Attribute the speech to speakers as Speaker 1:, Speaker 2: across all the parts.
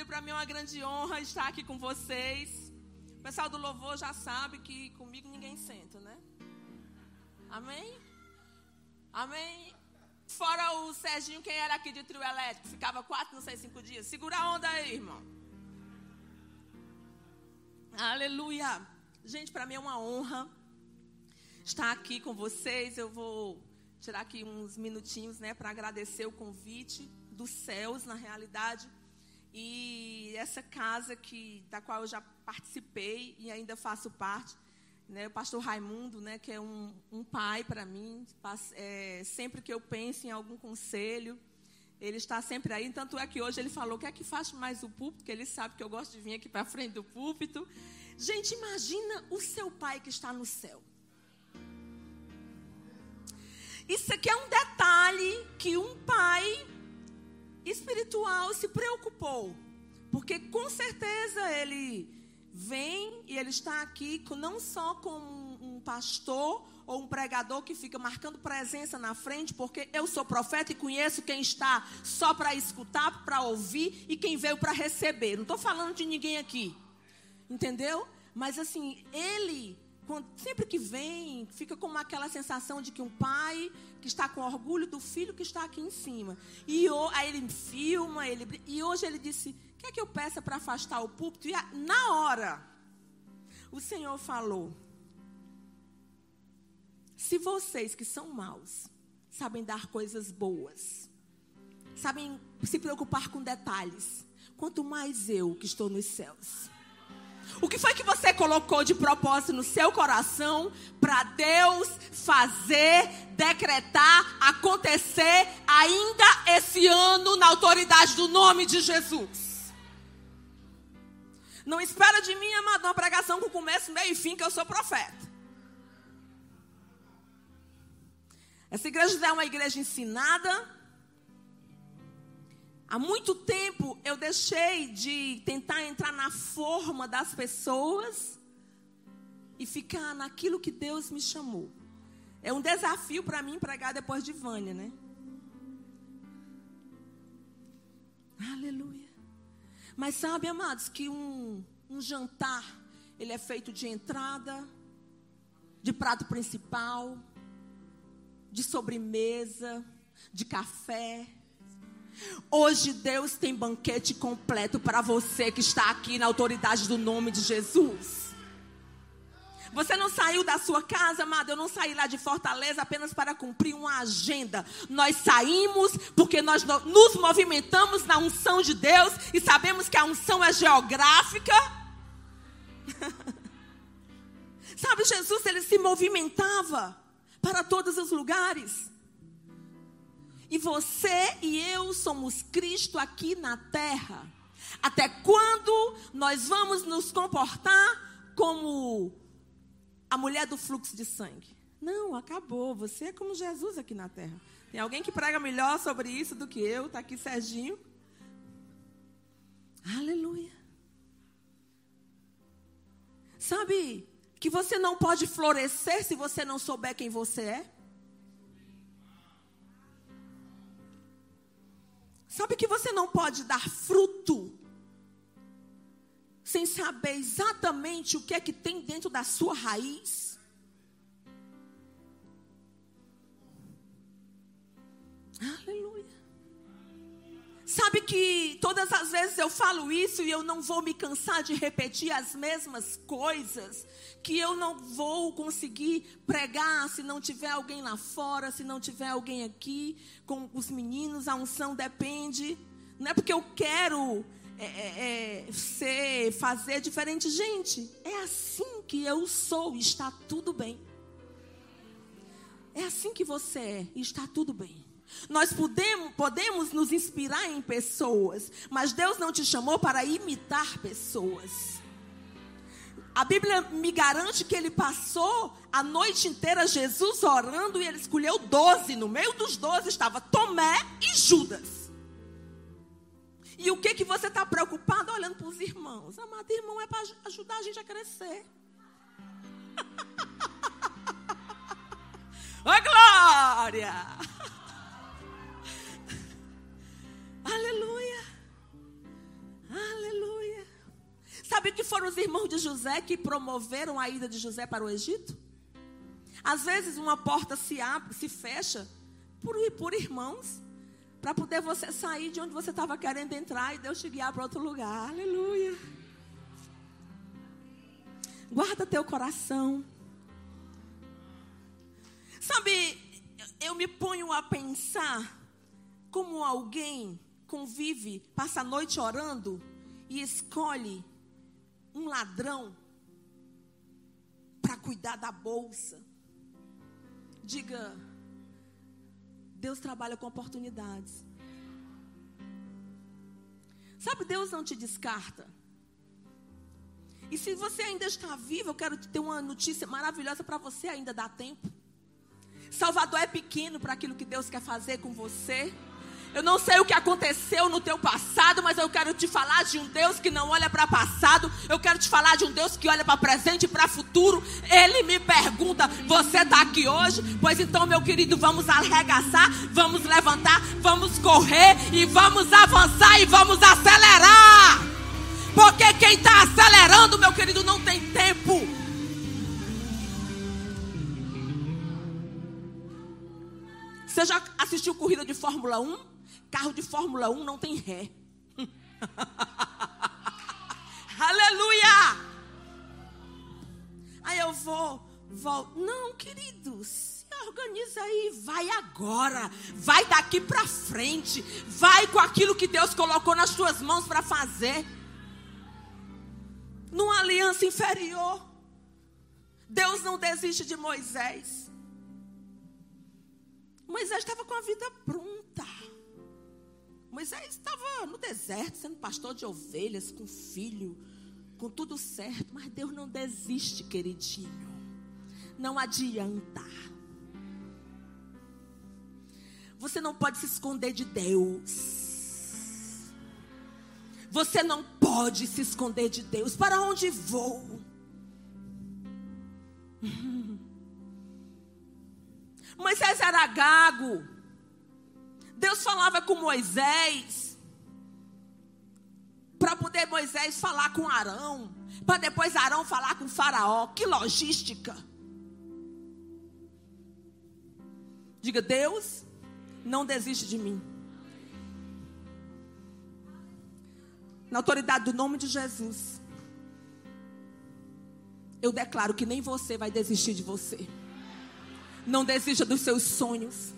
Speaker 1: Aleluia, para mim é uma grande honra estar aqui com vocês. O pessoal do louvor já sabe que comigo ninguém senta, né? Amém? Amém? Fora o Serginho, quem era aqui de trio elétrico, ficava quatro, não sei, cinco dias. Segura a onda aí, irmão. Aleluia. Gente, para mim é uma honra estar aqui com vocês. Eu vou tirar aqui uns minutinhos, né, para agradecer o convite dos céus, na realidade. E essa casa que da qual eu já participei e ainda faço parte, né, o pastor Raimundo, né, que é um, um pai para mim, é, sempre que eu penso em algum conselho, ele está sempre aí. Tanto é que hoje ele falou que é que faz mais o púlpito, porque ele sabe que eu gosto de vir aqui para frente do púlpito. Gente, imagina o seu pai que está no céu. Isso aqui é um detalhe que um pai espiritual se preocupou. Porque com certeza ele vem e ele está aqui não só como um pastor ou um pregador que fica marcando presença na frente, porque eu sou profeta e conheço quem está só para escutar, para ouvir e quem veio para receber. Não estou falando de ninguém aqui, entendeu? Mas assim, ele sempre que vem, fica com aquela sensação de que um pai que está com orgulho do filho que está aqui em cima. E aí ele filma, ele, e hoje ele disse: Quer que eu peça para afastar o púlpito? E na hora, o Senhor falou: Se vocês que são maus sabem dar coisas boas, sabem se preocupar com detalhes, quanto mais eu que estou nos céus. O que foi que você colocou de propósito no seu coração para Deus fazer, decretar, acontecer ainda esse ano na autoridade do nome de Jesus? Não espera de mim, amado, uma pregação com começo, meio e fim, que eu sou profeta. Essa igreja é uma igreja ensinada. Há muito tempo eu deixei de tentar entrar na forma das pessoas e ficar naquilo que Deus me chamou. É um desafio para mim pregar depois de Vânia, né? Aleluia. Mas sabe, amados, que um, um jantar, ele é feito de entrada, de prato principal, de sobremesa, de café. Hoje Deus tem banquete completo para você que está aqui na autoridade do nome de Jesus. Você não saiu da sua casa, amado. Eu não saí lá de Fortaleza apenas para cumprir uma agenda. Nós saímos porque nós nos movimentamos na unção de Deus e sabemos que a unção é geográfica. Sabe, Jesus, ele se movimentava para todos os lugares. E você e eu somos Cristo aqui na terra. Até quando nós vamos nos comportar como a mulher do fluxo de sangue. Não, acabou. Você é como Jesus aqui na terra. Tem alguém que prega melhor sobre isso do que eu? Está aqui Serginho. Aleluia. Sabe que você não pode florescer se você não souber quem você é? Sabe que você não pode dar fruto sem saber exatamente o que é que tem dentro da sua raiz? Aleluia. Sabe que todas as vezes eu falo isso e eu não vou me cansar de repetir as mesmas coisas, que eu não vou conseguir pregar se não tiver alguém lá fora, se não tiver alguém aqui com os meninos, a unção depende. Não é porque eu quero é, é, é, ser, fazer diferente. Gente, é assim que eu sou e está tudo bem. É assim que você é está tudo bem. Nós podemos, podemos nos inspirar em pessoas, mas Deus não te chamou para imitar pessoas. A Bíblia me garante que ele passou a noite inteira Jesus orando e ele escolheu doze. No meio dos doze estava Tomé e Judas. E o que que você está preocupado olhando para os irmãos? Amado irmão, é para ajudar a gente a crescer. Oi, glória! Aleluia! Aleluia! Sabe que foram os irmãos de José que promoveram a ida de José para o Egito? Às vezes uma porta se abre, se fecha por, por irmãos, para poder você sair de onde você estava querendo entrar e Deus te guiar para outro lugar. Aleluia. Guarda teu coração. Sabe, eu me ponho a pensar como alguém convive, passa a noite orando e escolhe um ladrão para cuidar da bolsa. Diga, Deus trabalha com oportunidades. Sabe, Deus não te descarta. E se você ainda está vivo, eu quero te ter uma notícia maravilhosa para você, ainda dá tempo. Salvador é pequeno para aquilo que Deus quer fazer com você. Eu não sei o que aconteceu no teu passado, mas eu quero te falar de um Deus que não olha para passado. Eu quero te falar de um Deus que olha para presente e para futuro. Ele me pergunta: Você está aqui hoje? Pois então, meu querido, vamos arregaçar, vamos levantar, vamos correr e vamos avançar e vamos acelerar. Porque quem está acelerando, meu querido, não tem tempo. Você já assistiu corrida de Fórmula 1? Carro de Fórmula 1 não tem ré. Aleluia! Aí eu vou, volto. Não, queridos, se organiza aí, vai agora, vai daqui para frente, vai com aquilo que Deus colocou nas suas mãos para fazer. Numa aliança inferior, Deus não desiste de Moisés. Moisés estava com a vida pronta. Moisés estava no deserto, sendo pastor de ovelhas, com filho, com tudo certo. Mas Deus não desiste, queridinho. Não adianta. Você não pode se esconder de Deus. Você não pode se esconder de Deus. Para onde vou? Moisés era gago. Deus falava com Moisés. Para poder Moisés falar com Arão. Para depois Arão falar com Faraó. Que logística. Diga, Deus não desiste de mim. Na autoridade do nome de Jesus. Eu declaro que nem você vai desistir de você. Não desista dos seus sonhos.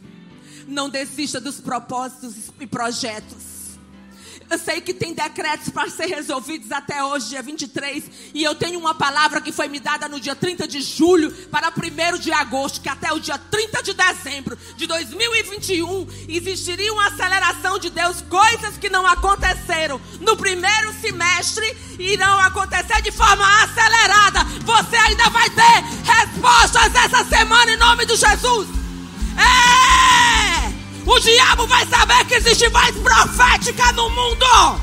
Speaker 1: Não desista dos propósitos e projetos. Eu sei que tem decretos para ser resolvidos até hoje, dia 23. E eu tenho uma palavra que foi me dada no dia 30 de julho para 1 de agosto, que até o dia 30 de dezembro de 2021 existiria uma aceleração de Deus, coisas que não aconteceram no primeiro semestre irão acontecer de forma acelerada. Você ainda vai ter respostas essa semana em nome de Jesus. É! O diabo vai saber que existe voz profética no mundo.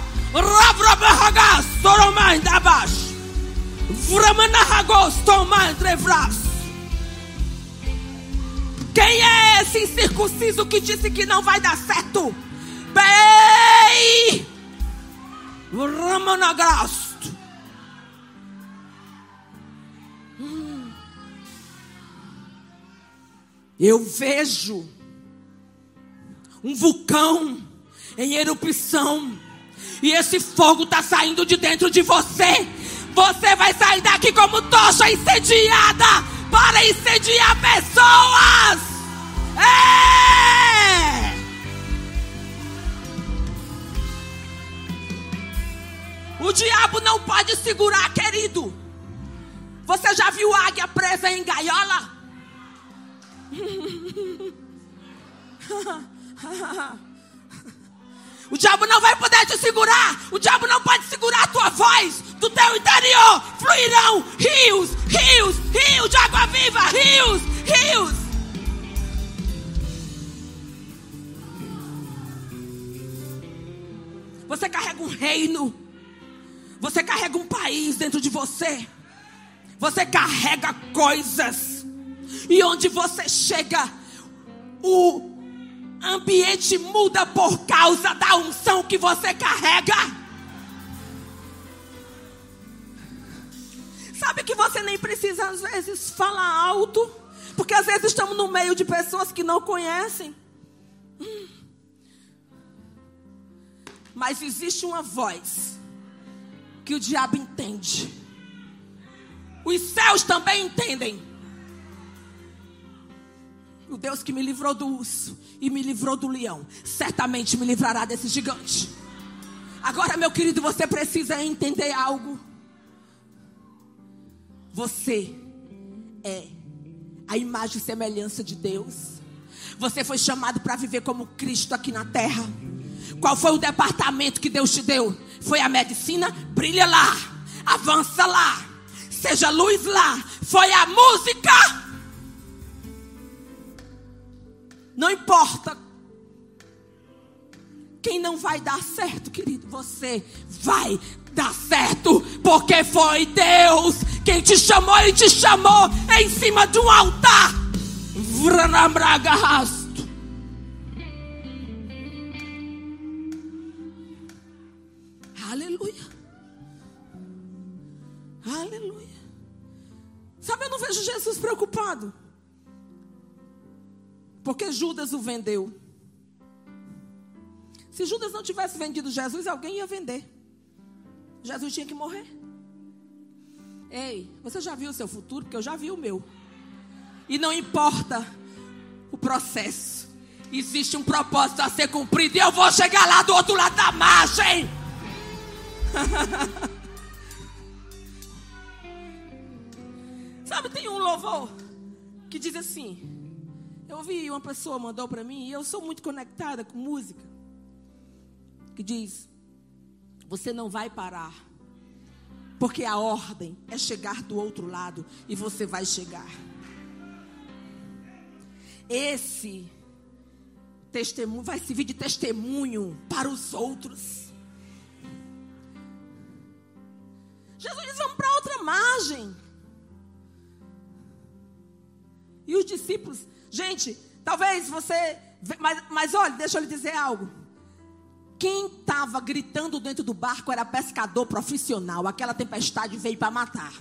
Speaker 1: Quem é esse incircunciso que disse que não vai dar certo? Bem! Ramanagasto. Hum. Eu vejo um vulcão em erupção. E esse fogo está saindo de dentro de você. Você vai sair daqui como tocha incendiada para incendiar pessoas. É! O diabo não pode segurar, querido. Você já viu águia presa em gaiola? O diabo não vai poder te segurar. O diabo não pode segurar a tua voz. Do teu interior fluirão rios, rios, rios de água viva, rios, rios. Você carrega um reino. Você carrega um país dentro de você. Você carrega coisas. E onde você chega, o ambiente muda por causa da unção que você carrega. Sabe que você nem precisa, às vezes, falar alto. Porque às vezes estamos no meio de pessoas que não conhecem. Hum. Mas existe uma voz que o diabo entende. Os céus também entendem. O Deus que me livrou do urso e me livrou do leão, certamente me livrará desse gigante. Agora, meu querido, você precisa entender algo. Você é a imagem e semelhança de Deus. Você foi chamado para viver como Cristo aqui na terra. Qual foi o departamento que Deus te deu? Foi a medicina? Brilha lá. Avança lá. Seja luz lá. Foi a música. Não importa. Quem não vai dar certo, querido, você vai dar certo, porque foi Deus quem te chamou e te chamou em cima de um altar. Vranambragasto. Aleluia. Aleluia. Sabe, eu não vejo Jesus preocupado. Porque Judas o vendeu. Se Judas não tivesse vendido Jesus, alguém ia vender. Jesus tinha que morrer. Ei, você já viu o seu futuro? Porque eu já vi o meu. E não importa o processo. Existe um propósito a ser cumprido. E eu vou chegar lá do outro lado da margem. Sabe, tem um louvor que diz assim. Eu ouvi uma pessoa mandou para mim e eu sou muito conectada com música. Que diz: Você não vai parar. Porque a ordem é chegar do outro lado e você vai chegar. Esse testemunho vai servir de testemunho para os outros. Jesus diz: vamos para outra margem. E os discípulos, gente, talvez você. Mas, mas olha, deixa eu lhe dizer algo. Quem estava gritando dentro do barco era pescador profissional. Aquela tempestade veio para matar.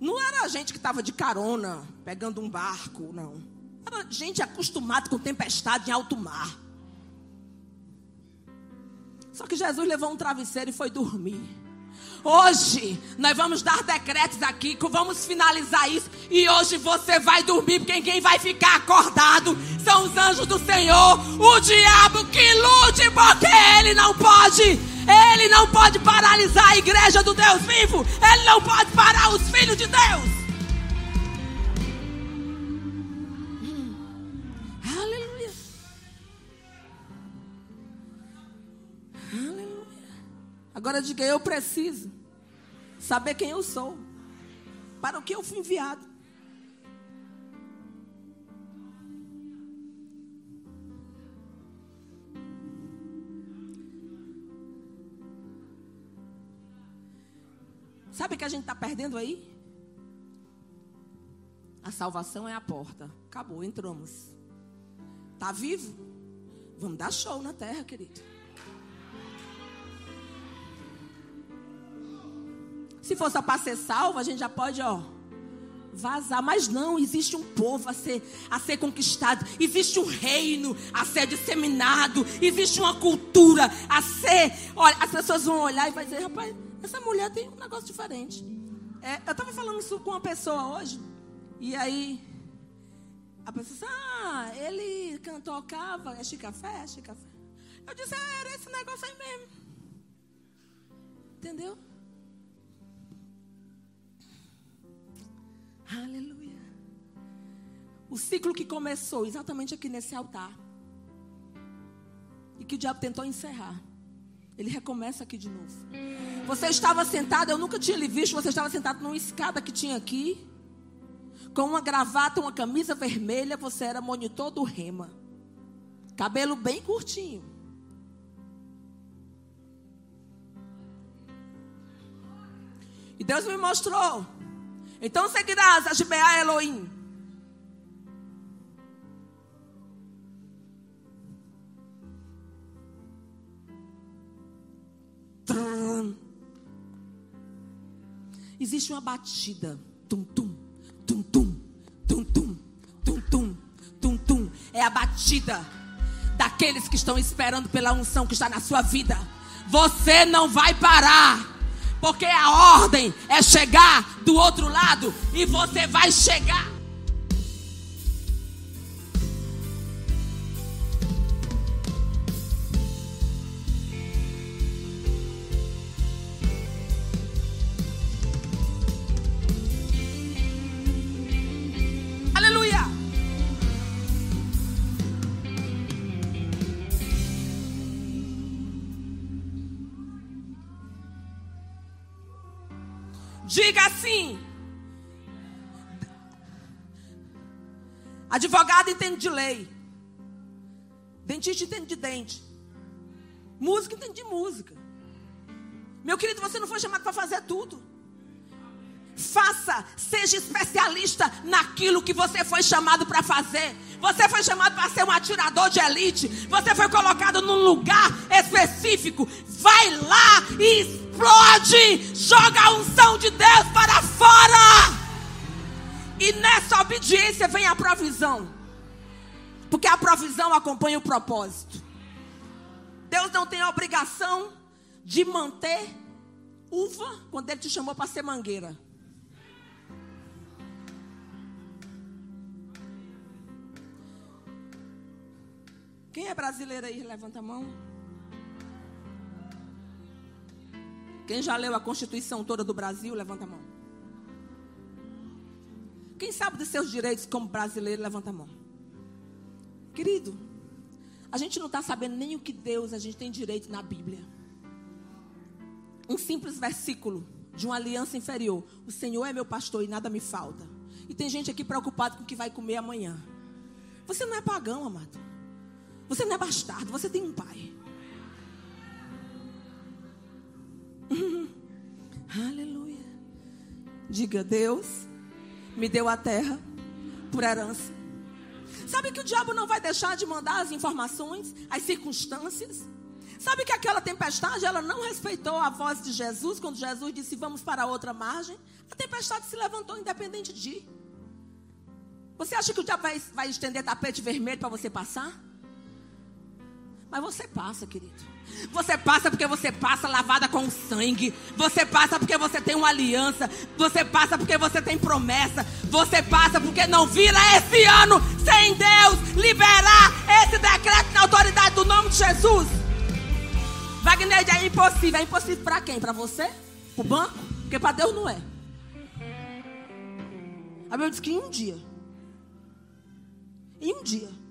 Speaker 1: Não era gente que estava de carona, pegando um barco, não. Era gente acostumada com tempestade em alto mar. Só que Jesus levou um travesseiro e foi dormir. Hoje nós vamos dar decretos aqui, vamos finalizar isso. E hoje você vai dormir, porque quem vai ficar acordado são os anjos do Senhor. O diabo que lute, porque ele não pode. Ele não pode paralisar a igreja do Deus vivo. Ele não pode parar os filhos de Deus. Hum. Aleluia. Aleluia. Agora diga: Eu preciso saber quem eu sou, para o que eu fui enviado. Sabe o que a gente está perdendo aí? A salvação é a porta. Acabou, entramos. Está vivo? Vamos dar show na terra, querido. Se fosse para ser salvo, a gente já pode, ó, vazar. Mas não, existe um povo a ser, a ser conquistado. Existe um reino a ser disseminado. Existe uma cultura a ser. Olha, as pessoas vão olhar e vai dizer, rapaz, essa mulher tem um negócio diferente. É, eu estava falando isso com uma pessoa hoje. E aí, a pessoa disse, ah, ele cantou cava, é chicafé, é chicafé. Eu disse, ah, era esse negócio aí mesmo. Entendeu? Aleluia. O ciclo que começou exatamente aqui nesse altar. E que o diabo tentou encerrar. Ele recomeça aqui de novo. Você estava sentado, eu nunca tinha lhe visto. Você estava sentado numa escada que tinha aqui. Com uma gravata, uma camisa vermelha. Você era monitor do rema. Cabelo bem curtinho. E Deus me mostrou então seguirás a Gibeá Elohim. existe uma batida. Tum, tum, tum, tum, tum, tum, tum, tum, tum, tum. É a batida daqueles que estão esperando pela unção que está na sua vida. Você não vai parar. Porque a ordem é chegar do outro lado e você vai chegar. Assim. Advogado entende de lei. Dentista entende de dente. Música entende de música. Meu querido, você não foi chamado para fazer tudo. Faça, seja especialista naquilo que você foi chamado para fazer. Você foi chamado para ser um atirador de elite. Você foi colocado num lugar específico. Vai lá e explode. Joga a unção de Deus para fora. E nessa obediência vem a provisão. Porque a provisão acompanha o propósito. Deus não tem a obrigação de manter uva quando Ele te chamou para ser mangueira. Quem é brasileiro aí? Levanta a mão. Quem já leu a Constituição toda do Brasil? Levanta a mão. Quem sabe dos seus direitos como brasileiro? Levanta a mão. Querido, a gente não está sabendo nem o que Deus a gente tem direito na Bíblia. Um simples versículo de uma aliança inferior. O Senhor é meu pastor e nada me falta. E tem gente aqui preocupada com o que vai comer amanhã. Você não é pagão, amado. Você não é bastardo, você tem um pai. Aleluia. Diga, Deus me deu a terra por herança. Sabe que o diabo não vai deixar de mandar as informações, as circunstâncias? Sabe que aquela tempestade, ela não respeitou a voz de Jesus quando Jesus disse: "Vamos para outra margem"? A tempestade se levantou independente de. Você acha que o diabo vai, vai estender tapete vermelho para você passar? Mas você passa, querido. Você passa porque você passa lavada com sangue. Você passa porque você tem uma aliança. Você passa porque você tem promessa. Você passa porque não vira esse ano sem Deus liberar esse decreto na autoridade do nome de Jesus. Wagner é impossível. É impossível para quem? Para você? Para o banco? Porque para Deus não é. A Bíblia diz que em um dia. Em um dia.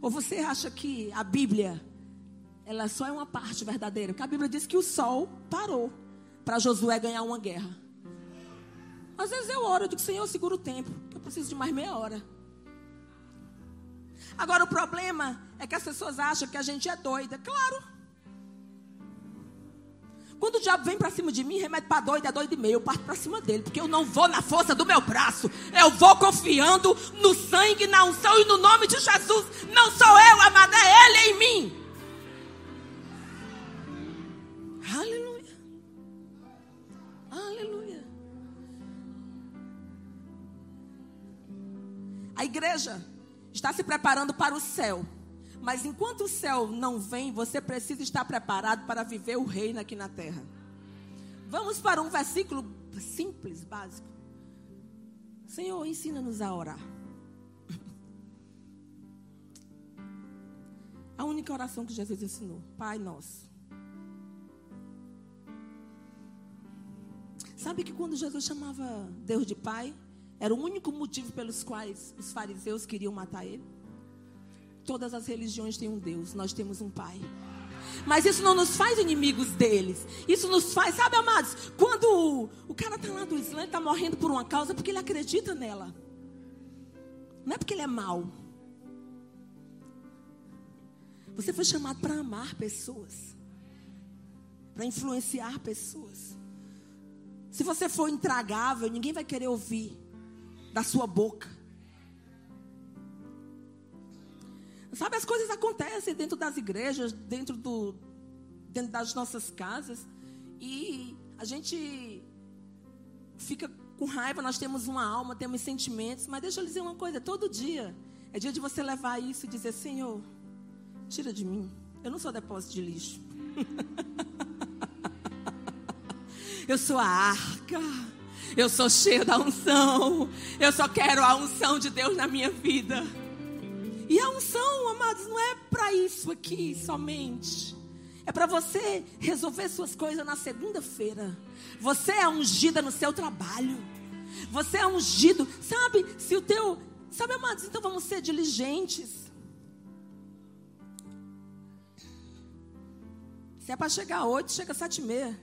Speaker 1: Ou você acha que a Bíblia ela só é uma parte verdadeira? Porque a Bíblia diz que o sol parou para Josué ganhar uma guerra. Às vezes eu oro, eu digo, Senhor, segura o tempo, que eu preciso de mais meia hora. Agora o problema é que as pessoas acham que a gente é doida. Claro. Quando o diabo vem para cima de mim, remédio para doido é doido e meio. Eu parto para cima dele, porque eu não vou na força do meu braço. Eu vou confiando no sangue, na unção e no nome de Jesus. Não sou eu, amada, é Ele em mim. Aleluia. Aleluia. A igreja está se preparando para o céu. Mas enquanto o céu não vem, você precisa estar preparado para viver o reino aqui na terra. Vamos para um versículo simples, básico. Senhor, ensina-nos a orar. A única oração que Jesus ensinou, Pai nosso. Sabe que quando Jesus chamava Deus de Pai, era o único motivo pelos quais os fariseus queriam matar ele? Todas as religiões têm um Deus, nós temos um Pai. Mas isso não nos faz inimigos deles. Isso nos faz, sabe, amados? Quando o, o cara está lá do Islã, está morrendo por uma causa, é porque ele acredita nela. Não é porque ele é mau. Você foi chamado para amar pessoas, para influenciar pessoas. Se você for intragável, ninguém vai querer ouvir da sua boca. Sabe, as coisas acontecem dentro das igrejas, dentro, do, dentro das nossas casas. E a gente fica com raiva, nós temos uma alma, temos sentimentos, mas deixa eu dizer uma coisa: todo dia é dia de você levar isso e dizer: Senhor, tira de mim, eu não sou depósito de lixo. eu sou a arca. Eu sou cheio da unção. Eu só quero a unção de Deus na minha vida. E a unção, amados, não é para isso aqui somente. É para você resolver suas coisas na segunda-feira. Você é ungida no seu trabalho. Você é ungido. Sabe, se o teu. Sabe, amados, então vamos ser diligentes. Se é para chegar oito, chega sete e meia.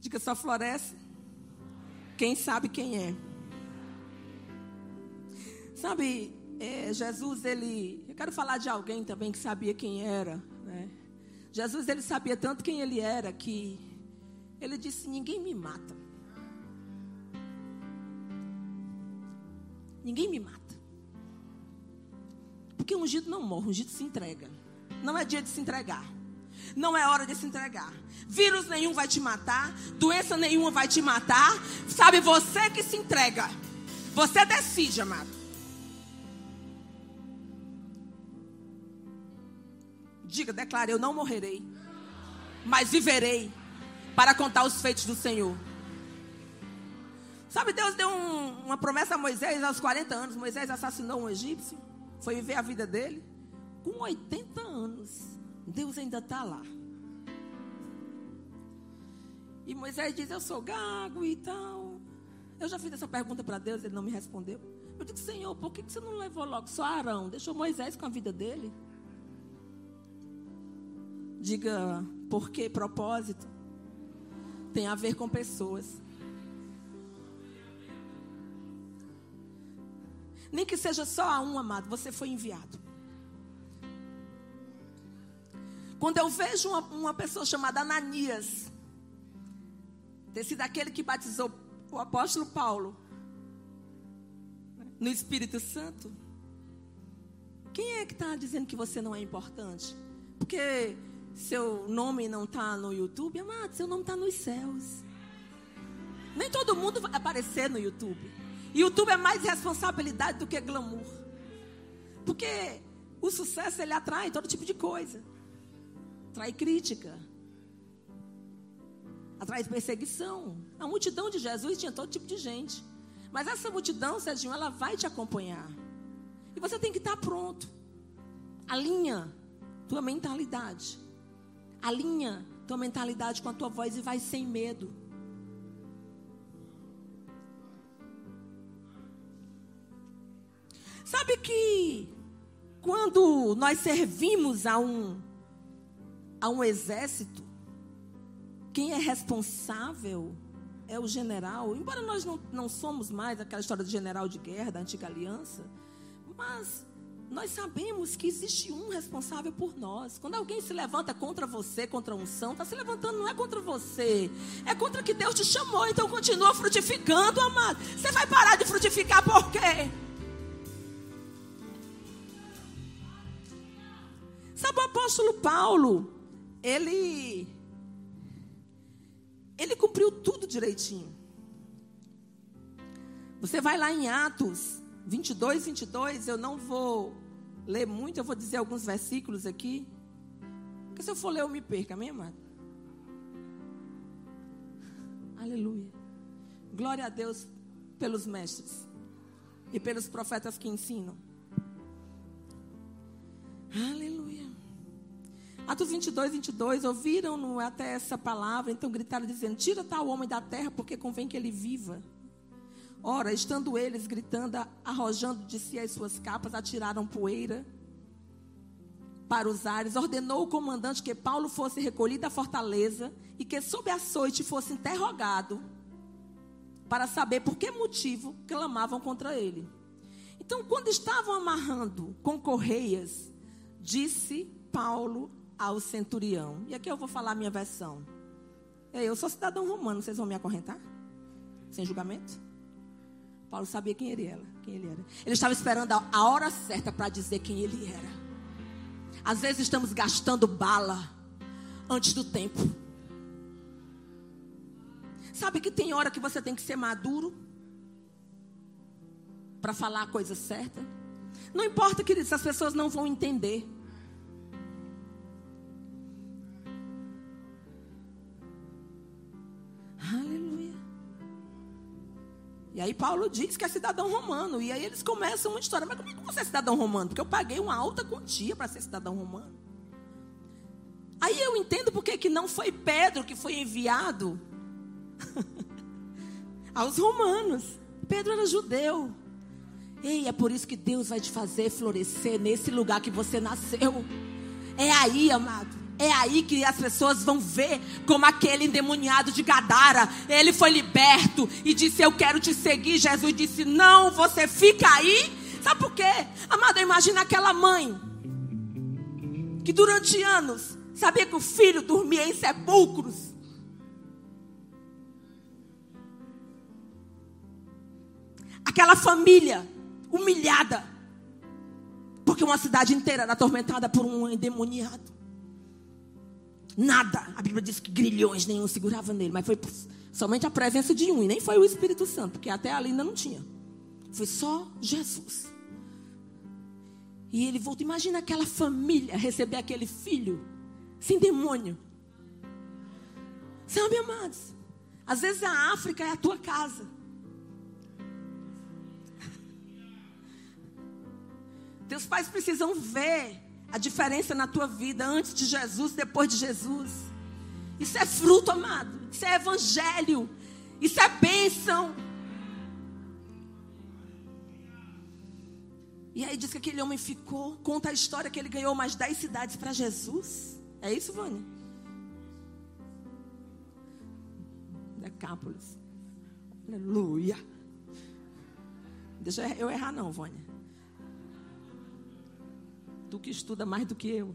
Speaker 1: Diga só floresce. Quem sabe quem é. Sabe, é, Jesus, ele. Eu quero falar de alguém também que sabia quem era. Né? Jesus, ele sabia tanto quem ele era que ele disse: Ninguém me mata. Ninguém me mata. Porque ungido não morre, ungido se entrega. Não é dia de se entregar. Não é hora de se entregar. Vírus nenhum vai te matar, doença nenhuma vai te matar. Sabe, você que se entrega. Você decide, amado. Diga, declare: Eu não morrerei, mas viverei para contar os feitos do Senhor. Sabe, Deus deu um, uma promessa a Moisés aos 40 anos. Moisés assassinou um egípcio, foi viver a vida dele. Com 80 anos, Deus ainda está lá. E Moisés diz: Eu sou gago e tal. Eu já fiz essa pergunta para Deus, ele não me respondeu. Eu disse: Senhor, por que você não levou logo só Arão? Deixou Moisés com a vida dele? Diga, por que propósito? Tem a ver com pessoas. Nem que seja só a um, amado, você foi enviado. Quando eu vejo uma, uma pessoa chamada Ananias, ter sido aquele que batizou o apóstolo Paulo no Espírito Santo, quem é que está dizendo que você não é importante? Porque seu nome não está no YouTube, amado, seu nome está nos céus. Nem todo mundo vai aparecer no YouTube. YouTube é mais responsabilidade do que glamour. Porque o sucesso ele atrai todo tipo de coisa. Atrai crítica, de perseguição. A multidão de Jesus tinha todo tipo de gente. Mas essa multidão, Serginho, ela vai te acompanhar. E você tem que estar pronto. Alinha tua mentalidade. Alinha tua mentalidade com a tua voz e vai sem medo. Sabe que quando nós servimos a um a um exército, quem é responsável é o general. Embora nós não, não somos mais aquela história de general de guerra da antiga aliança, mas nós sabemos que existe um responsável por nós. Quando alguém se levanta contra você, contra a unção, está se levantando não é contra você, é contra que Deus te chamou. Então continua frutificando, amado. Você vai parar de frutificar por quê? Sabe o apóstolo Paulo? Ele ele cumpriu tudo direitinho. Você vai lá em Atos 22, 22. Eu não vou ler muito, eu vou dizer alguns versículos aqui. Porque se eu for ler, eu me perco, amém, amado? Aleluia. Glória a Deus pelos mestres e pelos profetas que ensinam. Aleluia. Atos 22, 22, ouviram-no até essa palavra, então gritaram dizendo, tira tal homem da terra, porque convém que ele viva. Ora, estando eles gritando, arrojando de si as suas capas, atiraram poeira para os ares, ordenou o comandante que Paulo fosse recolhido à fortaleza e que sob açoite fosse interrogado para saber por que motivo clamavam contra ele. Então, quando estavam amarrando com correias, disse Paulo ao centurião. E aqui eu vou falar a minha versão. Eu sou cidadão romano, vocês vão me acorrentar? Sem julgamento? Paulo sabia quem ele era. Quem ele, era. ele estava esperando a hora certa para dizer quem ele era. Às vezes estamos gastando bala antes do tempo. Sabe que tem hora que você tem que ser maduro para falar a coisa certa? Não importa, queridos, as pessoas não vão entender. Aleluia. E aí Paulo diz que é cidadão romano. E aí eles começam uma história. Mas como é que você é cidadão romano? Porque eu paguei uma alta quantia para ser cidadão romano. Aí eu entendo porque que não foi Pedro que foi enviado aos romanos. Pedro era judeu. Ei, é por isso que Deus vai te fazer florescer nesse lugar que você nasceu. É aí, amado. É aí que as pessoas vão ver como aquele endemoniado de Gadara, ele foi liberto e disse: Eu quero te seguir. Jesus disse: Não, você fica aí. Sabe por quê? Amada, imagina aquela mãe que durante anos sabia que o filho dormia em sepulcros. Aquela família humilhada, porque uma cidade inteira era atormentada por um endemoniado. Nada. A Bíblia diz que grilhões nenhum segurava nele, mas foi somente a presença de um, e nem foi o Espírito Santo, porque até ali ainda não tinha. Foi só Jesus. E ele voltou. Imagina aquela família receber aquele filho sem demônio. Sabe, amados? Às vezes a África é a tua casa. Teus pais precisam ver a diferença na tua vida antes de Jesus, depois de Jesus. Isso é fruto, amado. Isso é evangelho. Isso é bênção. E aí diz que aquele homem ficou, conta a história que ele ganhou mais dez cidades para Jesus. É isso, Vânia? Decápolis. Aleluia. Deixa eu errar não, Vânia. Tu que estuda mais do que eu.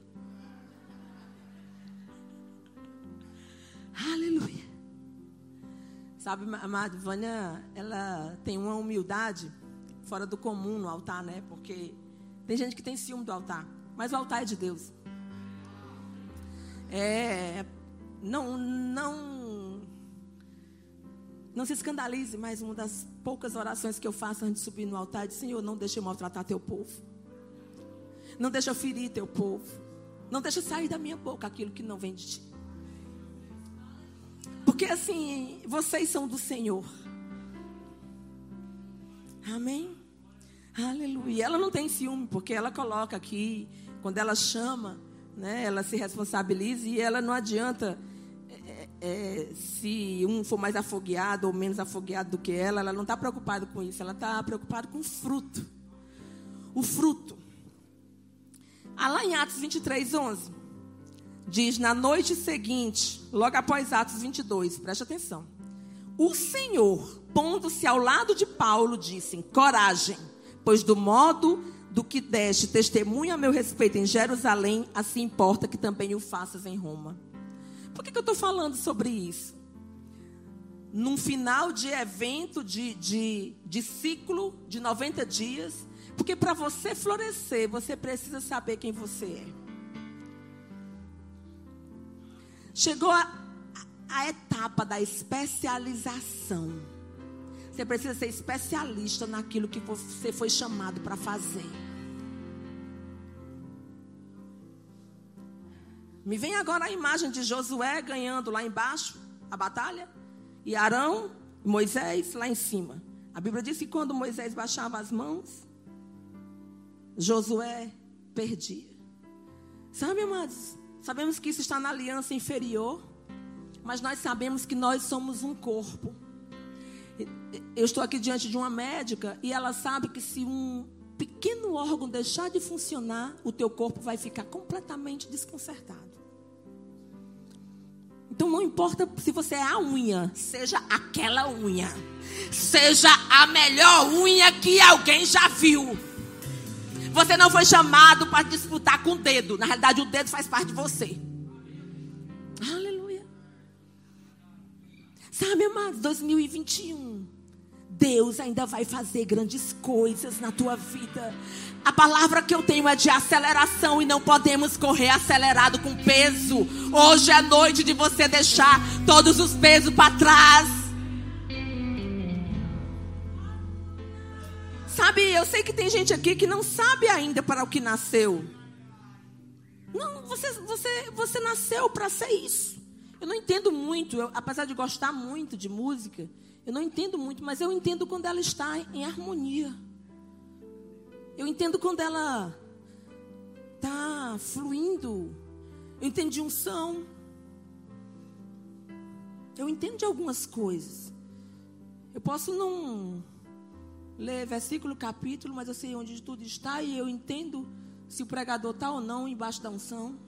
Speaker 1: Aleluia. Sabe, amada Vânia, ela tem uma humildade fora do comum no altar, né? Porque tem gente que tem ciúme do altar, mas o altar é de Deus. É, não, não, não se escandalize, mas uma das poucas orações que eu faço antes de subir no altar é de Senhor, não deixe eu maltratar teu povo. Não deixa eu ferir teu povo. Não deixa sair da minha boca aquilo que não vem de ti. Porque assim, vocês são do Senhor. Amém? Aleluia. Ela não tem ciúme, porque ela coloca aqui, quando ela chama, né, ela se responsabiliza e ela não adianta é, é, se um for mais afogueado ou menos afogueado do que ela, ela não está preocupada com isso, ela está preocupada com o fruto. O fruto. Lá em Atos 23, 11, diz: Na noite seguinte, logo após Atos 22, preste atenção. O Senhor, pondo-se ao lado de Paulo, disse: Coragem, pois do modo do que deste testemunho a meu respeito em Jerusalém, assim importa que também o faças em Roma. Por que, que eu estou falando sobre isso? Num final de evento, de, de, de ciclo de 90 dias, porque para você florescer, você precisa saber quem você é. Chegou a, a etapa da especialização. Você precisa ser especialista naquilo que você foi chamado para fazer. Me vem agora a imagem de Josué ganhando lá embaixo a batalha e Arão, Moisés lá em cima. A Bíblia diz que quando Moisés baixava as mãos, Josué perdia. Sabe, amados? Sabemos que isso está na aliança inferior, mas nós sabemos que nós somos um corpo. Eu estou aqui diante de uma médica e ela sabe que se um pequeno órgão deixar de funcionar, o teu corpo vai ficar completamente desconcertado. Então não importa se você é a unha, seja aquela unha. Seja a melhor unha que alguém já viu. Você não foi chamado para disputar com o dedo. Na realidade, o dedo faz parte de você. Aleluia. Sabe, amados, 2021. Deus ainda vai fazer grandes coisas na tua vida. A palavra que eu tenho é de aceleração e não podemos correr acelerado com peso. Hoje é noite de você deixar todos os pesos para trás. Sabe, eu sei que tem gente aqui que não sabe ainda para o que nasceu. Não, você, você, você nasceu para ser isso. Eu não entendo muito, eu, apesar de gostar muito de música, eu não entendo muito, mas eu entendo quando ela está em harmonia. Eu entendo quando ela está fluindo. Eu entendo de unção. Eu entendo de algumas coisas. Eu posso não ler versículo, capítulo, mas eu sei onde tudo está e eu entendo se o pregador está ou não embaixo da unção.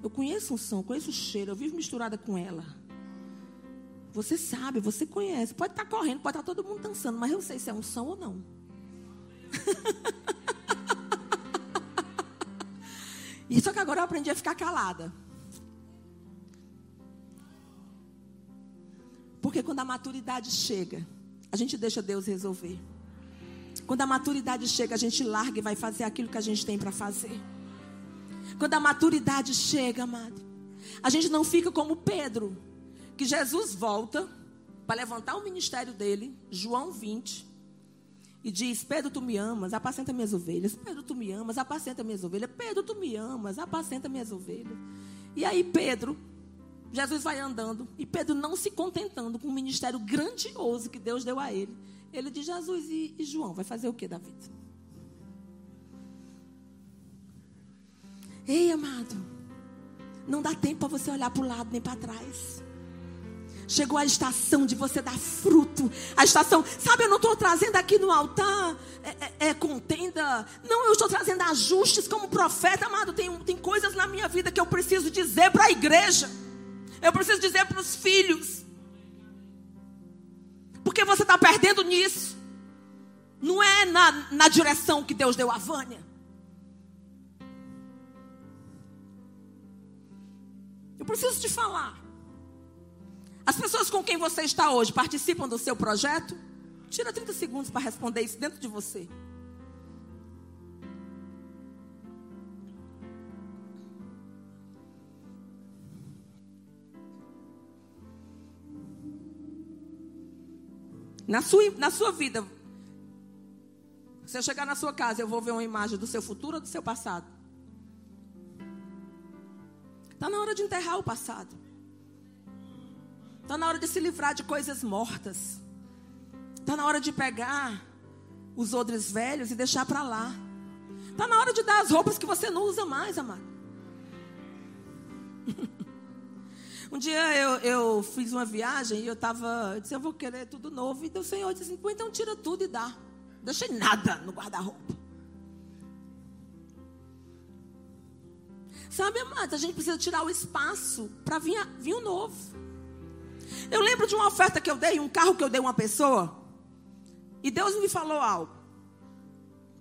Speaker 1: Eu conheço unção, conheço o cheiro, eu vivo misturada com ela. Você sabe, você conhece. Pode estar tá correndo, pode estar tá todo mundo dançando, mas eu sei se é unção ou não. e só que agora eu aprendi a ficar calada. Porque quando a maturidade chega, a gente deixa Deus resolver. Quando a maturidade chega, a gente larga e vai fazer aquilo que a gente tem para fazer. Quando a maturidade chega, amado, a gente não fica como Pedro, que Jesus volta para levantar o ministério dele, João 20 e diz: Pedro, tu me amas, apacenta minhas ovelhas. Pedro, tu me amas, apacenta minhas ovelhas. Pedro, tu me amas, apacenta minhas ovelhas. E aí, Pedro, Jesus vai andando, e Pedro não se contentando com o ministério grandioso que Deus deu a ele. Ele diz: Jesus e, e João, vai fazer o que da vida? Ei, amado, não dá tempo para você olhar para o lado nem para trás. Chegou a estação de você dar fruto. A estação, sabe, eu não estou trazendo aqui no altar é, é, é, contenda. Não, eu estou trazendo ajustes como profeta, amado. Tem, tem coisas na minha vida que eu preciso dizer para a igreja. Eu preciso dizer para os filhos. Porque você está perdendo nisso. Não é na, na direção que Deus deu a Vânia. Eu preciso te falar. As pessoas com quem você está hoje participam do seu projeto? Tira 30 segundos para responder isso dentro de você. Na sua, na sua vida, se eu chegar na sua casa, eu vou ver uma imagem do seu futuro ou do seu passado? Está na hora de enterrar o passado. Está na hora de se livrar de coisas mortas. Está na hora de pegar os odres velhos e deixar para lá. Está na hora de dar as roupas que você não usa mais, amado. um dia eu, eu fiz uma viagem e eu estava, disse, eu vou querer tudo novo. E o Senhor disse assim, então tira tudo e dá. Não deixei nada no guarda-roupa. Sabe, amados, a gente precisa tirar o espaço para vir, vir o novo. Eu lembro de uma oferta que eu dei, um carro que eu dei a uma pessoa. E Deus me falou algo.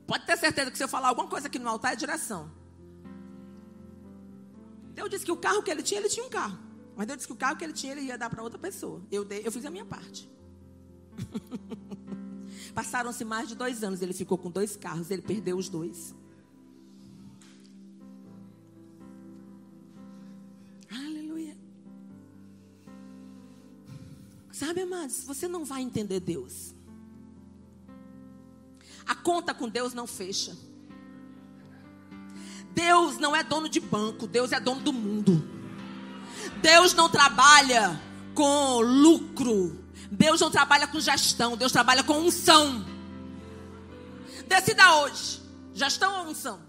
Speaker 1: Pode ter certeza que se eu falar alguma coisa aqui no altar é direção. Deus disse que o carro que ele tinha, ele tinha um carro. Mas Deus disse que o carro que ele tinha, ele ia dar para outra pessoa. Eu, dei, eu fiz a minha parte. Passaram-se mais de dois anos. Ele ficou com dois carros. Ele perdeu os dois. Sabe, amados, você não vai entender Deus. A conta com Deus não fecha. Deus não é dono de banco, Deus é dono do mundo. Deus não trabalha com lucro. Deus não trabalha com gestão, Deus trabalha com unção. Decida hoje: gestão ou unção?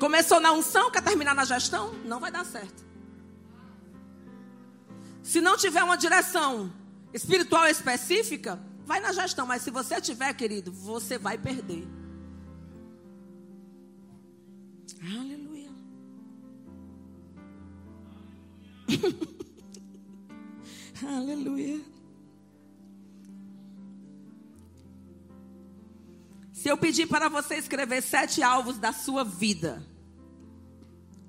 Speaker 1: Começou na unção, quer terminar na gestão? Não vai dar certo. Se não tiver uma direção espiritual específica, vai na gestão. Mas se você tiver, querido, você vai perder. Aleluia. Aleluia. Se eu pedir para você escrever sete alvos da sua vida,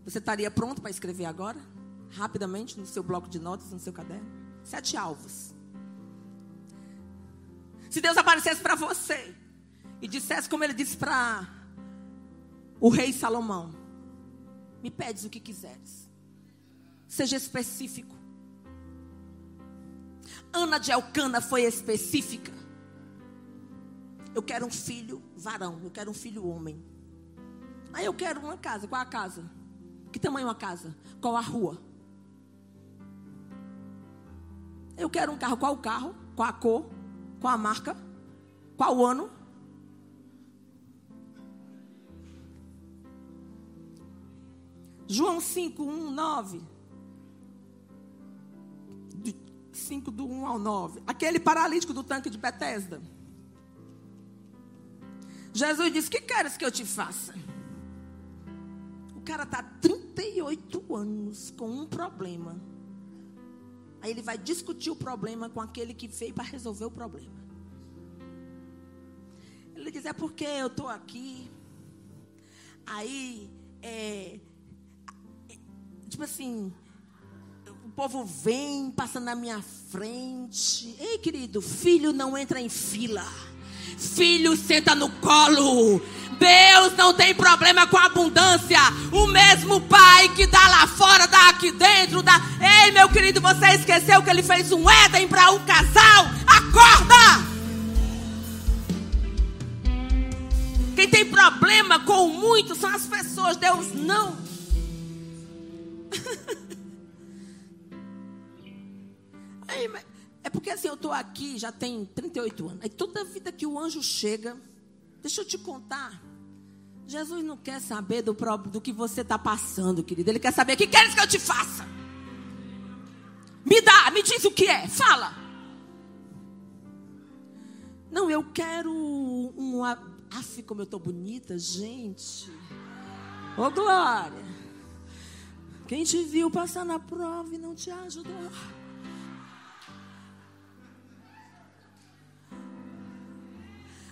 Speaker 1: você estaria pronto para escrever agora? rapidamente no seu bloco de notas, no seu caderno. Sete alvos. Se Deus aparecesse para você e dissesse como ele disse para o rei Salomão: Me pedes o que quiseres. Seja específico. Ana de Elcana foi específica. Eu quero um filho varão, eu quero um filho homem. Aí eu quero uma casa. Qual a casa? Que tamanho a casa? Qual a rua? Eu quero um carro. Qual o carro? Qual a cor? Qual a marca? Qual o ano? João 5, 1, 9. 5 do 1 ao 9. Aquele paralítico do tanque de Betesda. Jesus disse: Que queres que eu te faça? O cara está 38 anos com um problema. Aí ele vai discutir o problema com aquele que veio para resolver o problema. Ele diz: É porque eu estou aqui. Aí, é, tipo assim, povo vem passando na minha frente. Ei, querido, filho não entra em fila. Filho senta no colo. Deus não tem problema com abundância. O mesmo pai que dá lá fora, dá aqui dentro. Dá... Ei, meu querido, você esqueceu que ele fez um Éden para um casal? Acorda! Quem tem problema com muito são as pessoas. Deus não. Aí, é porque assim, eu estou aqui, já tem 38 anos. Aí toda vida que o anjo chega, deixa eu te contar. Jesus não quer saber do, do que você está passando, querido. Ele quer saber o que queres que eu te faça. Me dá, me diz o que é, fala. Não, eu quero um. Aff, como eu estou bonita, gente. Ô, oh, Glória. Quem te viu passar na prova e não te ajudou.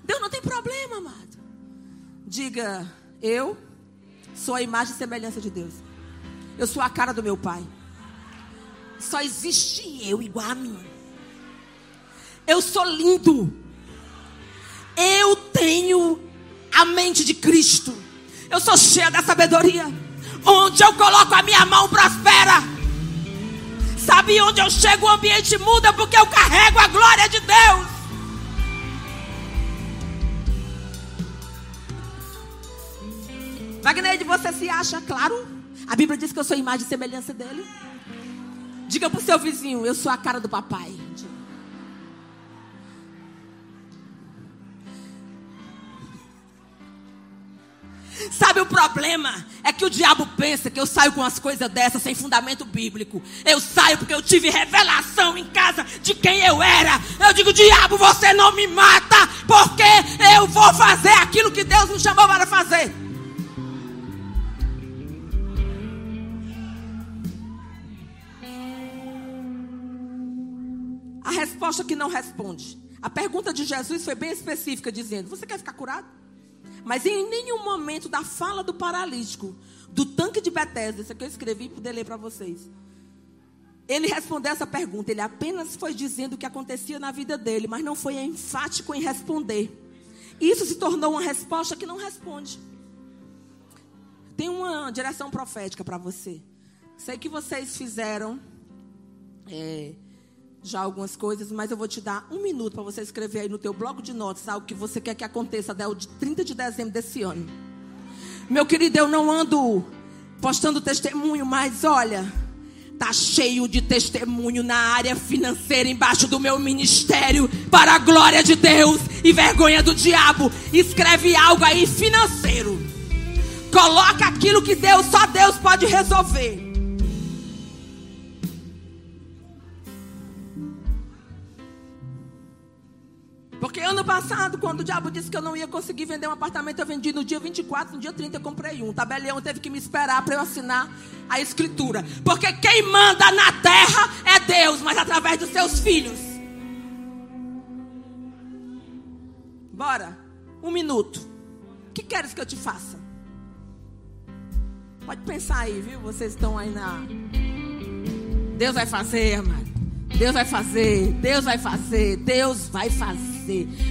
Speaker 1: Deus não tem problema, amado. Diga, eu sou a imagem e semelhança de Deus. Eu sou a cara do meu Pai. Só existe eu igual a mim. Eu sou lindo. Eu tenho a mente de Cristo. Eu sou cheia da sabedoria. Onde eu coloco a minha mão prospera. Sabe onde eu chego o ambiente muda porque eu carrego a glória de Deus. Wagner, você se acha claro? A Bíblia diz que eu sou imagem e semelhança dele. Diga para o seu vizinho, eu sou a cara do papai. Sabe o problema? É que o diabo pensa que eu saio com as coisas dessas sem fundamento bíblico. Eu saio porque eu tive revelação em casa de quem eu era. Eu digo, diabo, você não me mata, porque eu vou fazer aquilo que Deus me chamou para fazer. Resposta que não responde. A pergunta de Jesus foi bem específica, dizendo: Você quer ficar curado? Mas em nenhum momento da fala do paralítico, do tanque de Betesda, isso aqui eu escrevi para poder ler para vocês. Ele respondeu essa pergunta. Ele apenas foi dizendo o que acontecia na vida dele, mas não foi enfático em responder. Isso se tornou uma resposta que não responde. Tem uma direção profética para você. Sei que vocês fizeram é, já algumas coisas, mas eu vou te dar um minuto para você escrever aí no teu bloco de notas algo que você quer que aconteça até o 30 de dezembro desse ano. Meu querido, eu não ando postando testemunho, mas olha, tá cheio de testemunho na área financeira embaixo do meu ministério para a glória de Deus e vergonha do diabo. Escreve algo aí financeiro. Coloca aquilo que Deus, só Deus pode resolver. Porque ano passado, quando o diabo disse que eu não ia conseguir vender um apartamento, eu vendi no dia 24, no dia 30 eu comprei um. O tabelião teve que me esperar para eu assinar a escritura. Porque quem manda na terra é Deus, mas através dos seus filhos. Bora, um minuto. O que queres que eu te faça? Pode pensar aí, viu? Vocês estão aí na. Deus vai fazer, amado. Deus vai fazer, Deus vai fazer, Deus vai fazer.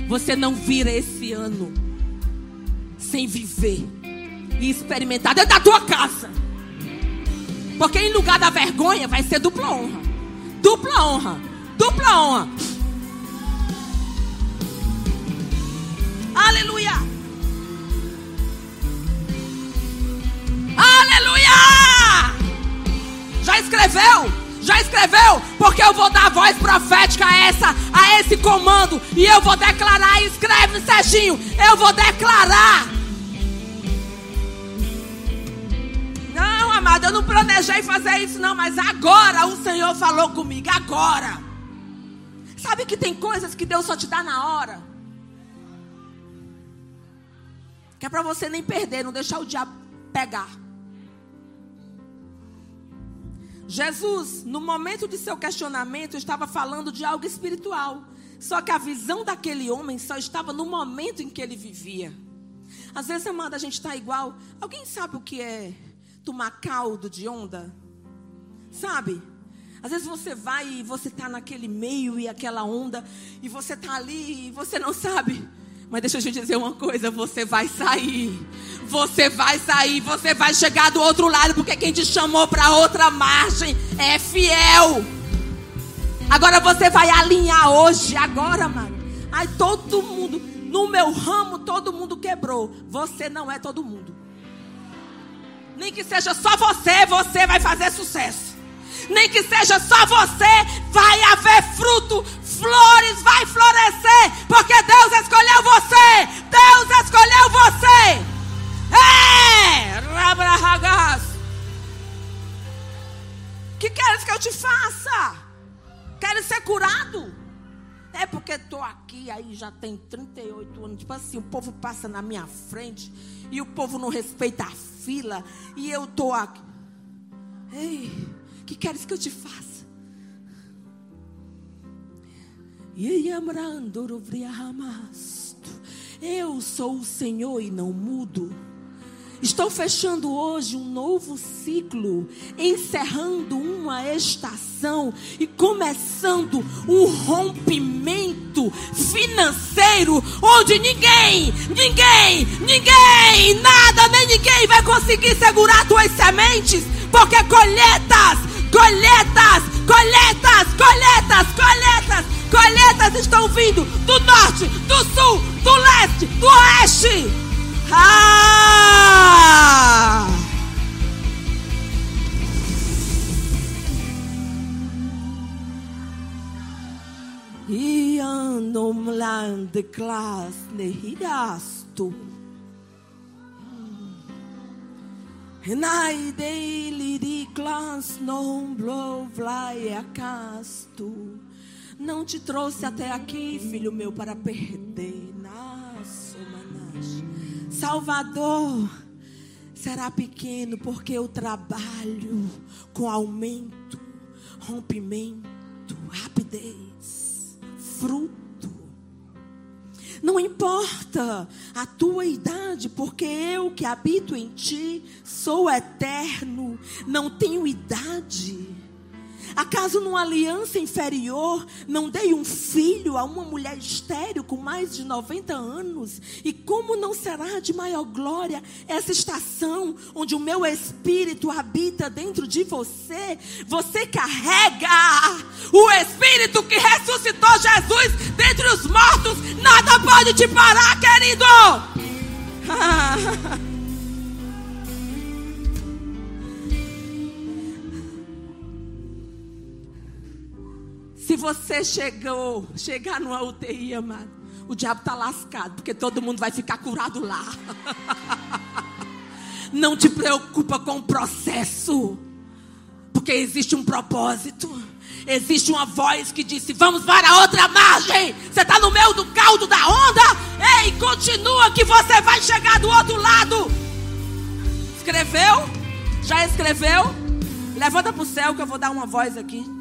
Speaker 1: Você não vira esse ano sem viver e experimentar dentro da tua casa. Porque em lugar da vergonha vai ser dupla honra. Dupla honra. Dupla honra. Aleluia. Aleluia. Já escreveu? Já escreveu? Porque eu vou dar voz profética a, essa, a esse comando. E eu vou declarar. Escreve, Serginho. Eu vou declarar. Não, amado, eu não planejei fazer isso, não. Mas agora o Senhor falou comigo. Agora. Sabe que tem coisas que Deus só te dá na hora? Que é para você nem perder, não deixar o diabo pegar. Jesus, no momento de seu questionamento, estava falando de algo espiritual. Só que a visão daquele homem só estava no momento em que ele vivia. Às vezes, amada, a gente está igual. Alguém sabe o que é tomar caldo de onda? Sabe? Às vezes você vai e você está naquele meio e aquela onda, e você está ali e você não sabe. Mas deixa eu te dizer uma coisa: você vai sair. Você vai sair, você vai chegar do outro lado, porque quem te chamou para outra margem é fiel. Agora você vai alinhar hoje, agora, mano. Ai, todo mundo, no meu ramo, todo mundo quebrou. Você não é todo mundo. Nem que seja só você, você vai fazer sucesso nem que seja só você, vai haver fruto, flores vai florescer, porque Deus escolheu você. Deus escolheu você. É, Rabrahagas. Que queres que eu te faça? Queres ser curado? É porque estou aqui, aí já tem 38 anos. Tipo assim, o povo passa na minha frente e o povo não respeita a fila. E eu estou aqui. Ei, que queres que eu te faça? Eu sou o Senhor e não mudo. Estou fechando hoje um novo ciclo, encerrando uma estação e começando um rompimento financeiro onde ninguém, ninguém, ninguém, nada nem ninguém vai conseguir segurar tuas sementes, porque colheitas colheitas, colheitas, colheitas, colheitas, colheitas estão vindo do norte, do sul, do leste, do oeste. Ah! E andam lá de acasto. Não te trouxe até aqui, filho meu, para perder. Salvador será pequeno porque eu trabalho com aumento, rompimento, rapidez, fruto não importa a tua idade, porque eu que habito em ti sou eterno, não tenho idade. Acaso numa aliança inferior não dei um filho a uma mulher estéril com mais de 90 anos? E como não será de maior glória essa estação onde o meu espírito habita dentro de você? Você carrega o espírito que ressuscitou Jesus dentre os mortos. Nada pode te parar, querido. Se você chegou, chegar numa UTI, amado, o diabo está lascado, porque todo mundo vai ficar curado lá. Não te preocupa com o processo, porque existe um propósito. Existe uma voz que disse: Vamos para outra margem. Você está no meio do caldo da onda? Ei, continua que você vai chegar do outro lado. Escreveu? Já escreveu? Levanta para o céu que eu vou dar uma voz aqui.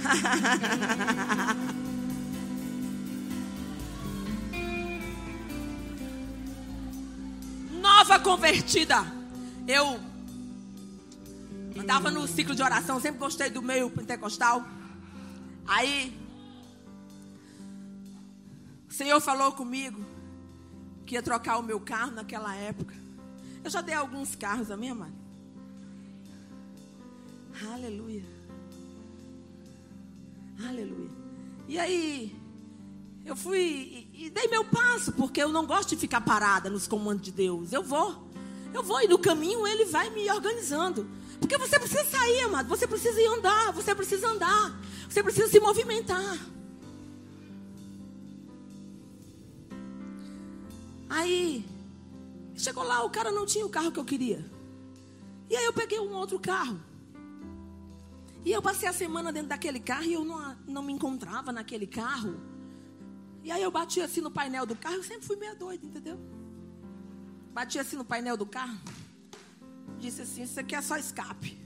Speaker 1: Nova convertida. Eu andava no ciclo de oração, sempre gostei do meio pentecostal. Aí, o Senhor falou comigo que ia trocar o meu carro naquela época. Eu já dei alguns carros, amém, amado? Aleluia. Aleluia. E aí, eu fui e, e, dei meu passo, porque eu não gosto de ficar parada nos comandos de Deus. Eu vou. Eu vou e no caminho ele vai me organizando. Porque você precisa sair, amado. Você precisa ir andar. Você precisa andar. Você precisa se movimentar. Aí, chegou lá, o cara não tinha o carro que eu queria. E aí eu peguei um outro carro. E eu passei a semana dentro daquele carro e eu não, não me encontrava naquele carro. E aí eu bati assim no painel do carro, eu sempre fui meio doida, entendeu? Bati assim no painel do carro. Disse assim, isso aqui é só escape.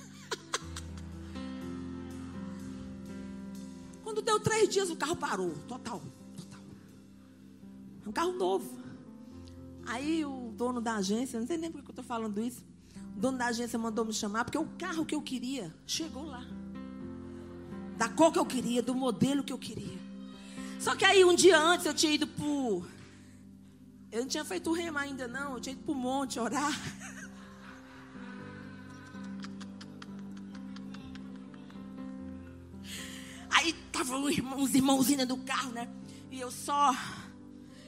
Speaker 1: Quando deu três dias, o carro parou. Total. Total. É um carro novo. Aí o dono da agência, não sei nem por que eu estou falando isso. O dono da agência mandou me chamar, porque o carro que eu queria chegou lá. Da cor que eu queria, do modelo que eu queria. Só que aí um dia antes eu tinha ido pro. Eu não tinha feito o rema ainda, não. Eu tinha ido pro monte orar. Aí tava os irmãozinhos do carro, né? E eu só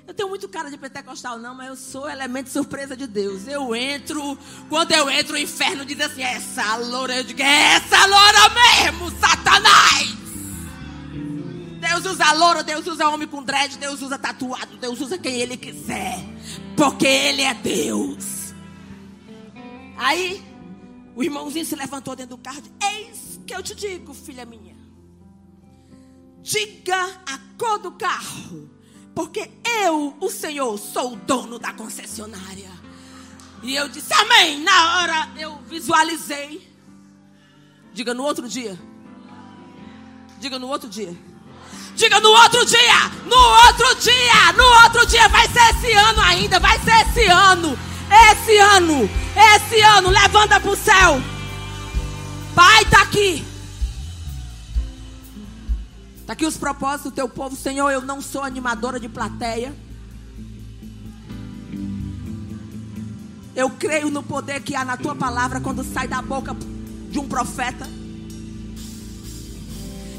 Speaker 1: eu tenho muito cara de pentecostal, não, mas eu sou elemento surpresa de Deus. Eu entro, quando eu entro, o inferno diz assim: essa loura, eu digo, é essa loura mesmo, Satanás! Deus usa loura, Deus usa homem com dread, Deus usa tatuado, Deus usa quem Ele quiser, porque Ele é Deus. Aí, o irmãozinho se levantou dentro do carro e disse: Eis que eu te digo, filha minha, diga a cor do carro porque eu, o Senhor, sou o dono da concessionária. E eu disse amém. Na hora eu visualizei. Diga no outro dia. Diga no outro dia. Diga no outro dia. No outro dia. No outro dia. Vai ser esse ano ainda. Vai ser esse ano. Esse ano. Esse ano. Levanta para o céu. Pai está aqui. Está aqui os propósitos do teu povo, Senhor. Eu não sou animadora de plateia. Eu creio no poder que há na tua palavra quando sai da boca de um profeta.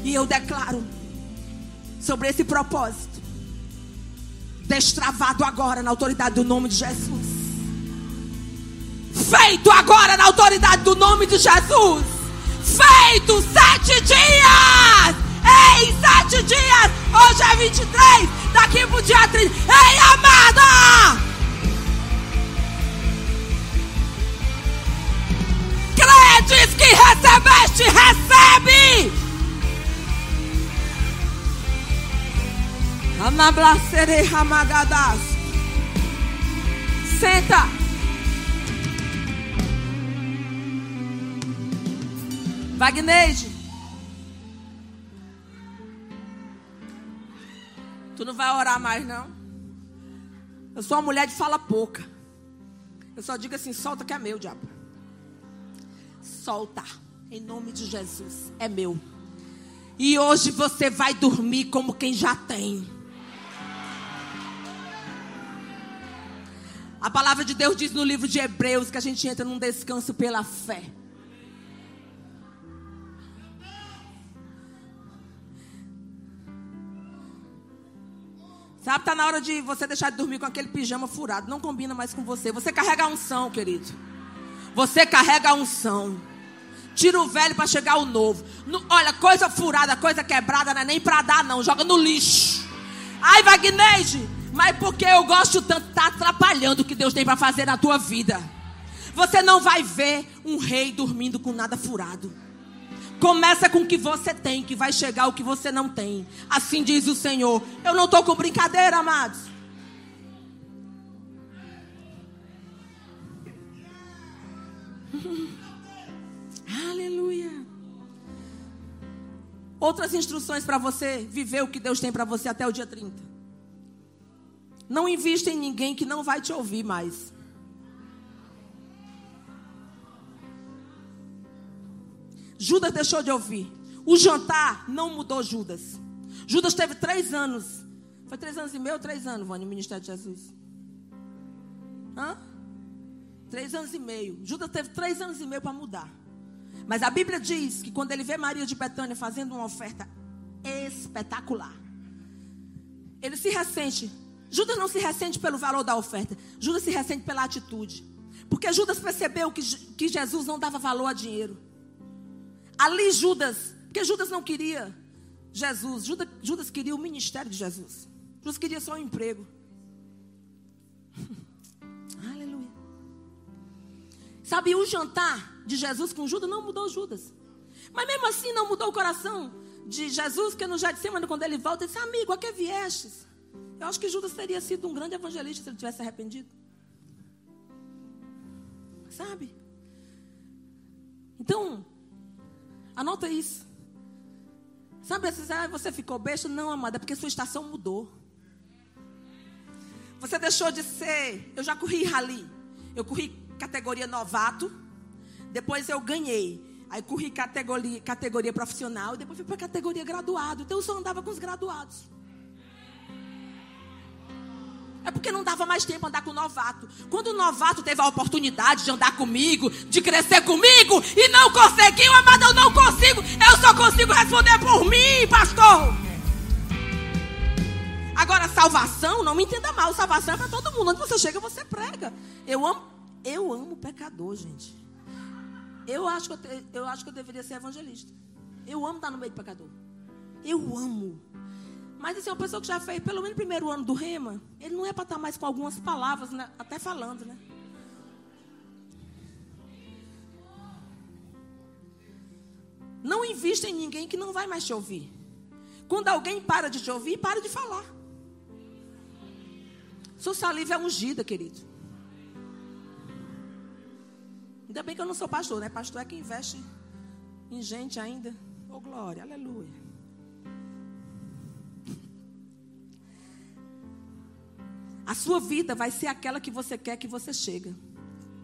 Speaker 1: E eu declaro sobre esse propósito, destravado agora na autoridade do nome de Jesus. Feito agora na autoridade do nome de Jesus. Feito sete dias em sete dias. Hoje é 23, daqui pro dia 30. Ei, amada! Credes que recebeste, recebe! Anablacere ramagadas. Senta. Wagneide. Tu não vai orar mais, não? Eu sou uma mulher de fala pouca. Eu só digo assim: solta que é meu, diabo. Solta. Em nome de Jesus. É meu. E hoje você vai dormir como quem já tem. A palavra de Deus diz no livro de Hebreus que a gente entra num descanso pela fé. Sabe, está na hora de você deixar de dormir com aquele pijama furado. Não combina mais com você. Você carrega a unção, querido. Você carrega a unção. Tira o velho para chegar o novo. No, olha, coisa furada, coisa quebrada, não é nem para dar, não. Joga no lixo. Ai, Wagneide, mas porque eu gosto tanto, tá atrapalhando o que Deus tem para fazer na tua vida. Você não vai ver um rei dormindo com nada furado. Começa com o que você tem, que vai chegar o que você não tem. Assim diz o Senhor. Eu não estou com brincadeira, amados. Aleluia. Outras instruções para você viver o que Deus tem para você até o dia 30. Não invista em ninguém que não vai te ouvir mais. Judas deixou de ouvir. O jantar não mudou Judas. Judas teve três anos. Foi três anos e meio ou três anos, Vânia, no ministério de Jesus? Hã? Três anos e meio. Judas teve três anos e meio para mudar. Mas a Bíblia diz que quando ele vê Maria de Betânia fazendo uma oferta espetacular, ele se ressente. Judas não se ressente pelo valor da oferta. Judas se ressente pela atitude. Porque Judas percebeu que, que Jesus não dava valor a dinheiro. Ali Judas, porque Judas não queria Jesus, Judas, Judas queria o ministério de Jesus. Judas queria só um emprego. Aleluia. Sabe, o jantar de Jesus com Judas não mudou Judas. Mas mesmo assim não mudou o coração de Jesus, porque no Getsemane, quando ele volta, ele disse, amigo, a que viestes? Eu acho que Judas teria sido um grande evangelista se ele tivesse arrependido. Sabe? Então, anota isso. Sabe, ah, você ficou besta? Não, amada, é porque sua estação mudou. Você deixou de ser. Eu já corri rally. Eu corri categoria novato. Depois eu ganhei. Aí corri categoria, categoria profissional. E depois fui para categoria graduado. Então eu só andava com os graduados. É porque não dava mais tempo andar com o novato. Quando o novato teve a oportunidade de andar comigo, de crescer comigo, e não conseguiu, amada, eu não consigo. Eu só consigo responder por mim, pastor. Agora, salvação, não me entenda mal, salvação é para todo mundo. Onde você chega, você prega. Eu amo, eu amo pecador, gente. Eu acho, que eu, te, eu acho que eu deveria ser evangelista. Eu amo estar no meio de pecador. Eu amo. Mas assim, uma pessoa que já fez pelo menos o primeiro ano do rema, ele não é para estar mais com algumas palavras, né? até falando, né? Não invista em ninguém que não vai mais te ouvir. Quando alguém para de te ouvir, para de falar. Sua saliva é ungida, querido. Ainda bem que eu não sou pastor, né? Pastor é quem investe em gente ainda. Oh, glória, aleluia. A sua vida vai ser aquela que você quer que você chega.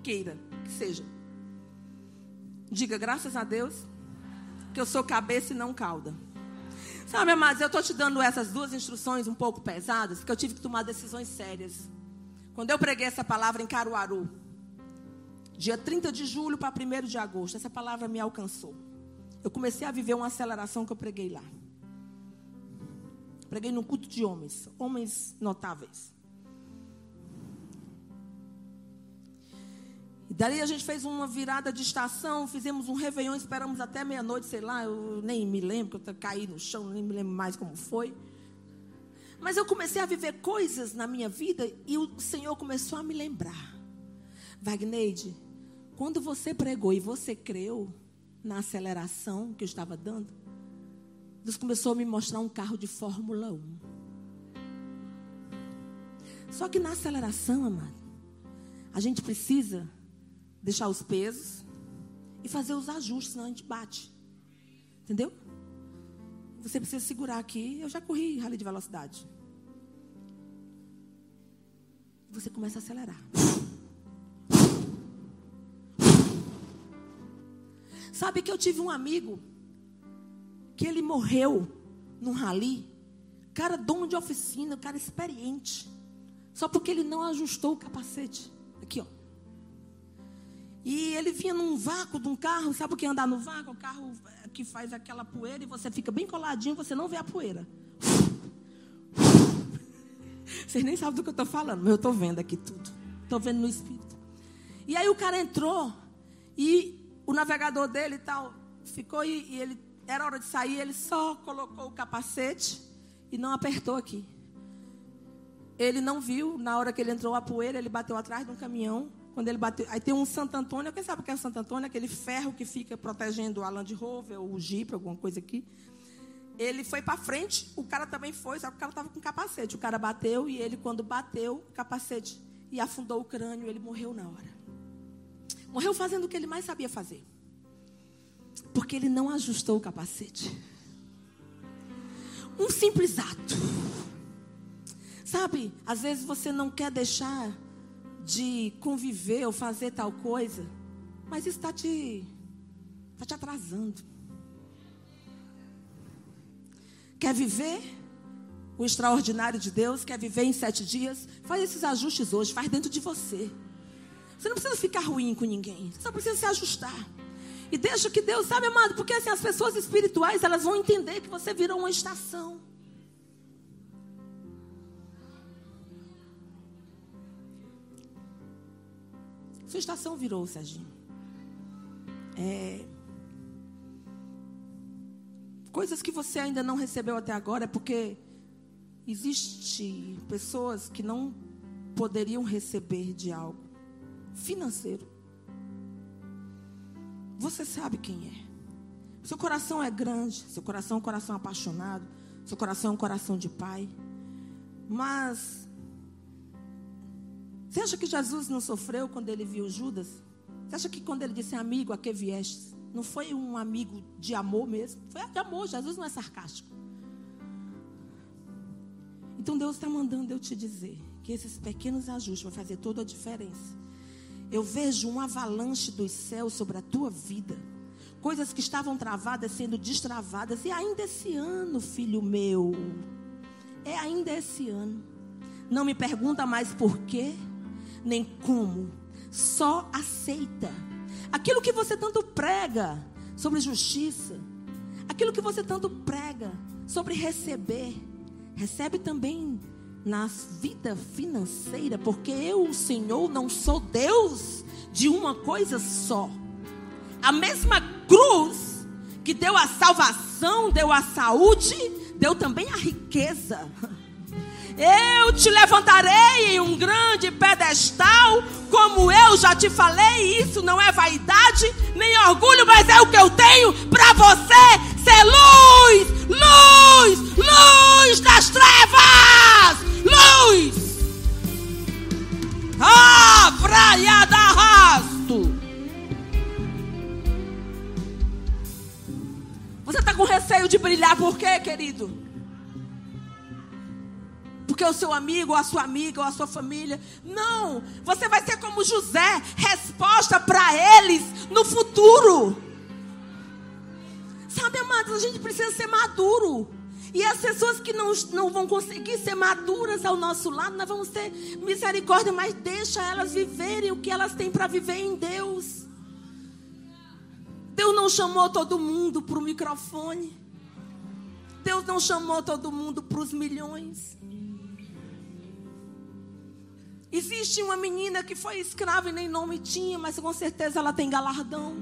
Speaker 1: Queira que seja. Diga graças a Deus que eu sou cabeça e não cauda. Sabe, amados, eu estou te dando essas duas instruções um pouco pesadas, porque eu tive que tomar decisões sérias. Quando eu preguei essa palavra em Caruaru, dia 30 de julho para 1 de agosto, essa palavra me alcançou. Eu comecei a viver uma aceleração que eu preguei lá. Preguei num culto de homens, homens notáveis. E dali a gente fez uma virada de estação, fizemos um réveillon, esperamos até meia-noite, sei lá, eu nem me lembro, eu caí no chão, nem me lembro mais como foi. Mas eu comecei a viver coisas na minha vida e o Senhor começou a me lembrar. Wagneide, quando você pregou e você creu na aceleração que eu estava dando, Deus começou a me mostrar um carro de Fórmula 1. Só que na aceleração, amado, a gente precisa deixar os pesos e fazer os ajustes, senão a gente bate. Entendeu? Você precisa segurar aqui. Eu já corri rally de velocidade. Você começa a acelerar. Sabe que eu tive um amigo que ele morreu num rally. Cara, dono de oficina, cara experiente. Só porque ele não ajustou o capacete. E ele vinha num vácuo de um carro, sabe o que é andar no vácuo? O carro que faz aquela poeira e você fica bem coladinho, você não vê a poeira. Vocês nem sabem do que eu estou falando, mas eu estou vendo aqui tudo. Estou vendo no espírito. E aí o cara entrou e o navegador dele e tal ficou e, e ele era hora de sair, ele só colocou o capacete e não apertou aqui. Ele não viu, na hora que ele entrou a poeira, ele bateu atrás de um caminhão quando ele bateu, aí tem um Santo Antônio, quem sabe o que é o Santo Antônio? Aquele ferro que fica protegendo a Land Rover ou o Jeep, alguma coisa aqui. Ele foi para frente, o cara também foi, só que o cara estava com capacete. O cara bateu e ele, quando bateu, capacete e afundou o crânio, ele morreu na hora. Morreu fazendo o que ele mais sabia fazer. Porque ele não ajustou o capacete. Um simples ato. Sabe, às vezes você não quer deixar de conviver ou fazer tal coisa, mas isso está te, tá te atrasando. Quer viver o extraordinário de Deus? Quer viver em sete dias? Faz esses ajustes hoje, faz dentro de você. Você não precisa ficar ruim com ninguém, você só precisa se ajustar. E deixa que Deus, sabe, amado, porque assim as pessoas espirituais, elas vão entender que você virou uma estação. Sua estação virou, Serginho. É... Coisas que você ainda não recebeu até agora é porque existe pessoas que não poderiam receber de algo financeiro. Você sabe quem é. Seu coração é grande, seu coração é um coração apaixonado, seu coração é um coração de pai. Mas você acha que Jesus não sofreu quando ele viu Judas? Você acha que quando ele disse amigo, a que vieste? Não foi um amigo de amor mesmo? Foi de amor, Jesus não é sarcástico. Então Deus está mandando eu te dizer que esses pequenos ajustes vão fazer toda a diferença. Eu vejo um avalanche dos céus sobre a tua vida. Coisas que estavam travadas sendo destravadas. E ainda esse ano, filho meu. É ainda esse ano. Não me pergunta mais por quê nem como. Só aceita. Aquilo que você tanto prega sobre justiça, aquilo que você tanto prega sobre receber, recebe também na vida financeira, porque eu, o Senhor, não sou Deus de uma coisa só. A mesma cruz que deu a salvação, deu a saúde, deu também a riqueza. Eu te levantarei em um grande pedestal, como eu já te falei. Isso não é vaidade nem orgulho, mas é o que eu tenho para você ser luz, luz, luz das trevas, luz. Ah, praia da rasto. Você está com receio de brilhar por quê, querido? Porque o seu amigo, ou a sua amiga, ou a sua família. Não, você vai ser como José, resposta para eles no futuro. Sabe, amados, a gente precisa ser maduro. E as pessoas que não, não vão conseguir ser maduras ao nosso lado, nós vamos ter misericórdia, mas deixa elas viverem o que elas têm para viver em Deus. Deus não chamou todo mundo para o microfone. Deus não chamou todo mundo para os milhões. Existe uma menina que foi escrava e nem nome tinha, mas com certeza ela tem galardão.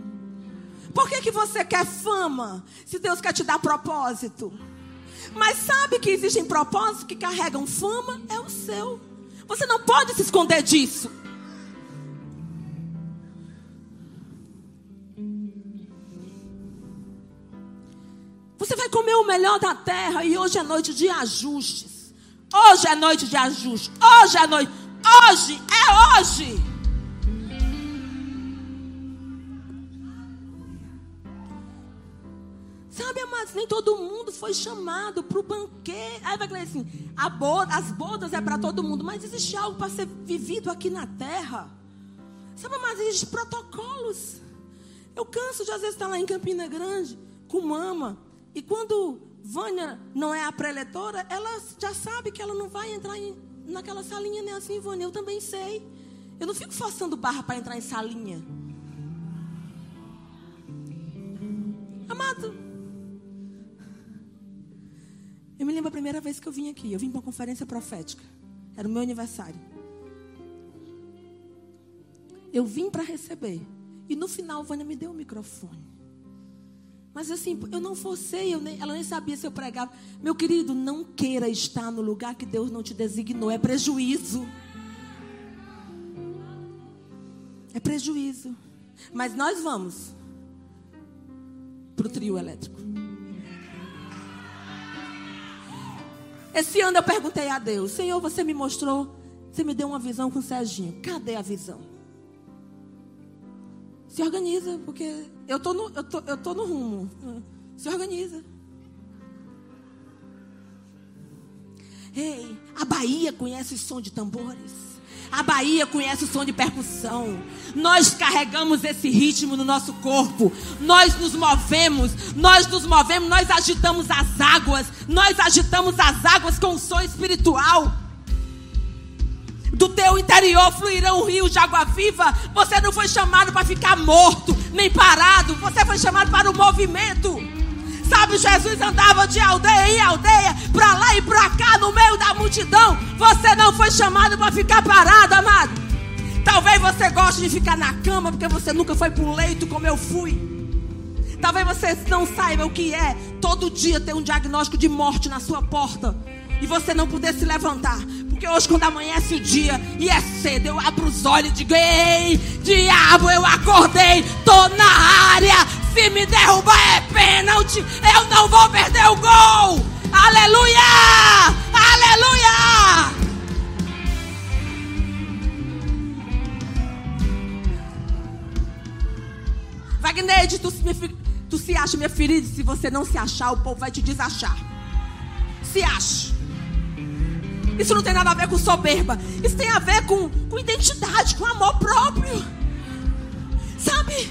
Speaker 1: Por que, que você quer fama se Deus quer te dar propósito? Mas sabe que existem propósitos que carregam fama? É o seu. Você não pode se esconder disso. Você vai comer o melhor da terra e hoje é noite de ajustes. Hoje é noite de ajuste. Hoje é noite. Hoje é hoje. Sabe, amados, nem todo mundo foi chamado para o banquete. Aí vai dizer assim: boda, as bodas é para todo mundo, mas existe algo para ser vivido aqui na terra. Sabe, mas existem protocolos. Eu canso de às vezes estar lá em Campina Grande com mama. E quando Vânia não é a preletora, ela já sabe que ela não vai entrar em, naquela salinha, nem assim, Ivone, eu também sei. Eu não fico forçando barra para entrar em salinha. Amado, eu me lembro a primeira vez que eu vim aqui. Eu vim para uma conferência profética. Era o meu aniversário. Eu vim para receber. E no final, Vânia me deu o microfone. Mas assim, eu não forcei, eu nem, ela nem sabia se eu pregava. Meu querido, não queira estar no lugar que Deus não te designou, é prejuízo. É prejuízo. Mas nós vamos para o trio elétrico. Esse ano eu perguntei a Deus: Senhor, você me mostrou, você me deu uma visão com o Serginho. Cadê a visão? Se organiza, porque eu tô no, eu tô, eu tô no rumo. Se organiza. Ei, a Bahia conhece o som de tambores. A Bahia conhece o som de percussão. Nós carregamos esse ritmo no nosso corpo. Nós nos movemos, nós nos movemos, nós agitamos as águas, nós agitamos as águas com o som espiritual. Do teu interior fluirão rios de água viva. Você não foi chamado para ficar morto, nem parado. Você foi chamado para o movimento. Sabe, Jesus andava de aldeia em aldeia, para lá e para cá, no meio da multidão. Você não foi chamado para ficar parado, amado. Talvez você goste de ficar na cama porque você nunca foi para o leito como eu fui. Talvez você não saiba o que é todo dia ter um diagnóstico de morte na sua porta e você não poder se levantar. Porque hoje, quando amanhece o dia e é cedo, eu abro os olhos e digo: Ei, diabo, eu acordei, tô na área. Se me derrubar é pênalti, eu não vou perder o gol. Aleluia! Aleluia! Wagner, tu, tu se acha minha ferida? Se você não se achar, o povo vai te desachar. Se acha. Isso não tem nada a ver com soberba. Isso tem a ver com, com identidade, com amor próprio. Sabe?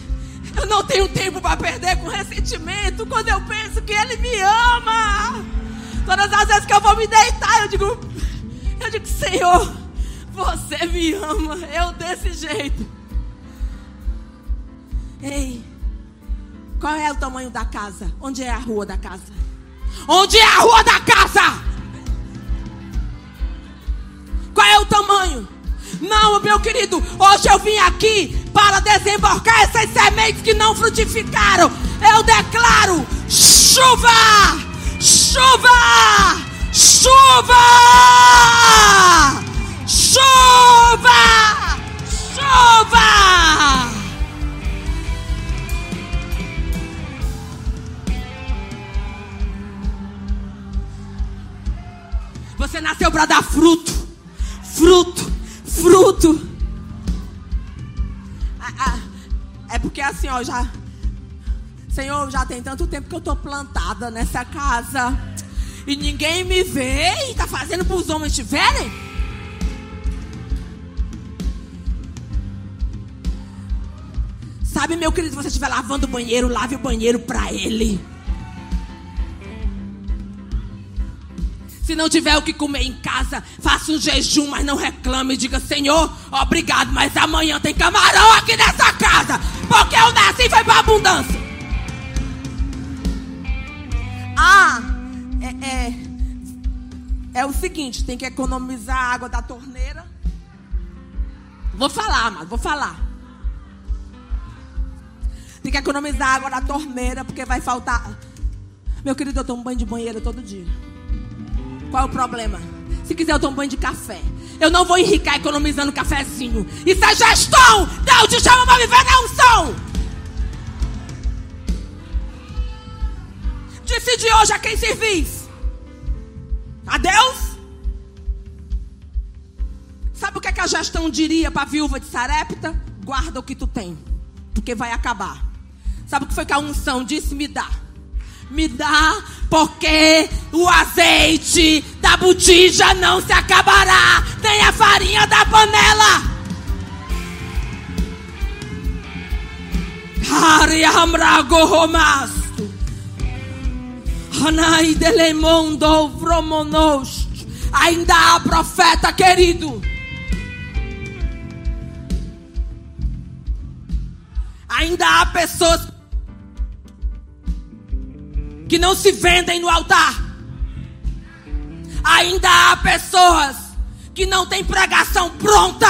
Speaker 1: Eu não tenho tempo para perder com ressentimento quando eu penso que Ele me ama. Todas as vezes que eu vou me deitar, eu digo, eu digo, Senhor, você me ama. Eu desse jeito. Ei, qual é o tamanho da casa? Onde é a rua da casa? Onde é a rua da casa? Qual é o tamanho? Não, meu querido, hoje eu vim aqui para desembarcar essas sementes que não frutificaram. Eu declaro chuva, chuva, chuva, chuva, chuva. Você nasceu para dar fruto fruto, fruto. Ah, ah, é porque assim, ó, já. Senhor, já tem tanto tempo que eu tô plantada nessa casa. E ninguém me vê e tá fazendo para os homens te verem. Sabe, meu querido, se você estiver lavando o banheiro, lave o banheiro para ele. Se não tiver o que comer em casa, faça um jejum, mas não reclame. Diga, Senhor, obrigado, mas amanhã tem camarão aqui nessa casa. Porque eu nasci e foi para abundância. Ah, é, é, é o seguinte: tem que economizar a água da torneira. Vou falar, mas vou falar. Tem que economizar a água da torneira, porque vai faltar. Meu querido, eu tomo banho de banheiro todo dia. Qual é o problema? Se quiser, eu tomo banho de café. Eu não vou enricar economizando cafezinho. Isso é gestão. Deus te chama para viver na unção. Decide hoje a quem servis. A Deus? Sabe o que, é que a gestão diria para a viúva de Sarepta? Guarda o que tu tem, porque vai acabar. Sabe o que foi que a unção disse? Me dá. Me dá, porque o azeite da botija não se acabará, nem a farinha da panela. Ainda há profeta querido. Ainda há pessoas que não se vendem no altar. Ainda há pessoas que não têm pregação pronta.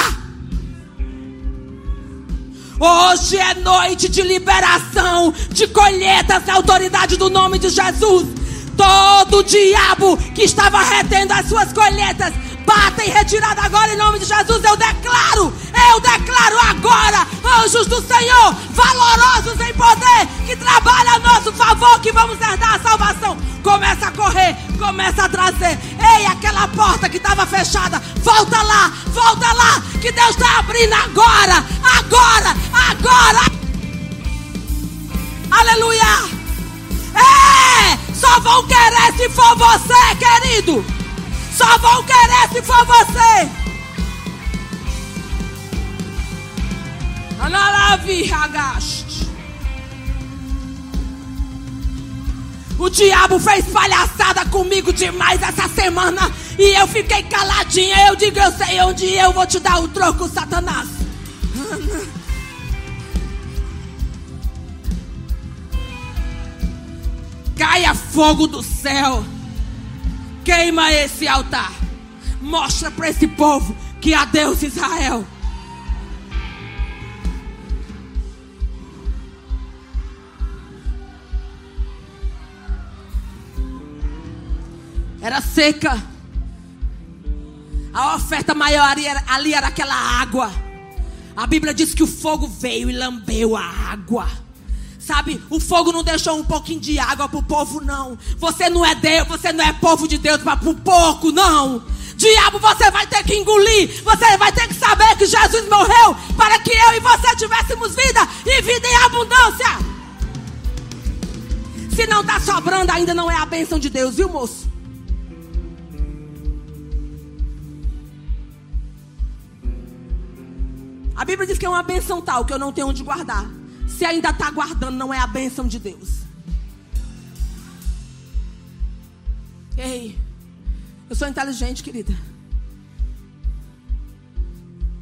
Speaker 1: Hoje é noite de liberação, de colheitas na autoridade do nome de Jesus. Todo diabo que estava retendo as suas colheitas bata em retirada agora em nome de Jesus. Eu declaro, eu declaro agora, anjos do Senhor, valorosos em poder, que trabalham a nosso favor, que vamos herdar a salvação. Começa a correr, começa a trazer. Ei, aquela porta que estava fechada, volta lá, volta lá, que Deus está abrindo agora, agora, agora. Aleluia! É! Só vão querer se for você, querido. Só vão querer se for você. Analavi agaste. O diabo fez palhaçada comigo demais essa semana e eu fiquei caladinha. Eu digo, eu sei onde eu vou te dar o troco, Satanás. Caia fogo do céu. Queima esse altar. Mostra para esse povo que há Deus Israel. Era seca. A oferta maior ali era, ali era aquela água. A Bíblia diz que o fogo veio e lambeu a água. Sabe, o fogo não deixou um pouquinho de água para o povo, não. Você não é Deus, você não é povo de Deus para o porco, não. Diabo, você vai ter que engolir. Você vai ter que saber que Jesus morreu para que eu e você tivéssemos vida e vida em abundância. Se não está sobrando, ainda não é a bênção de Deus, viu, moço? A Bíblia diz que é uma benção tal que eu não tenho onde guardar. Se ainda está guardando, não é a benção de Deus. Ei, eu sou inteligente, querida.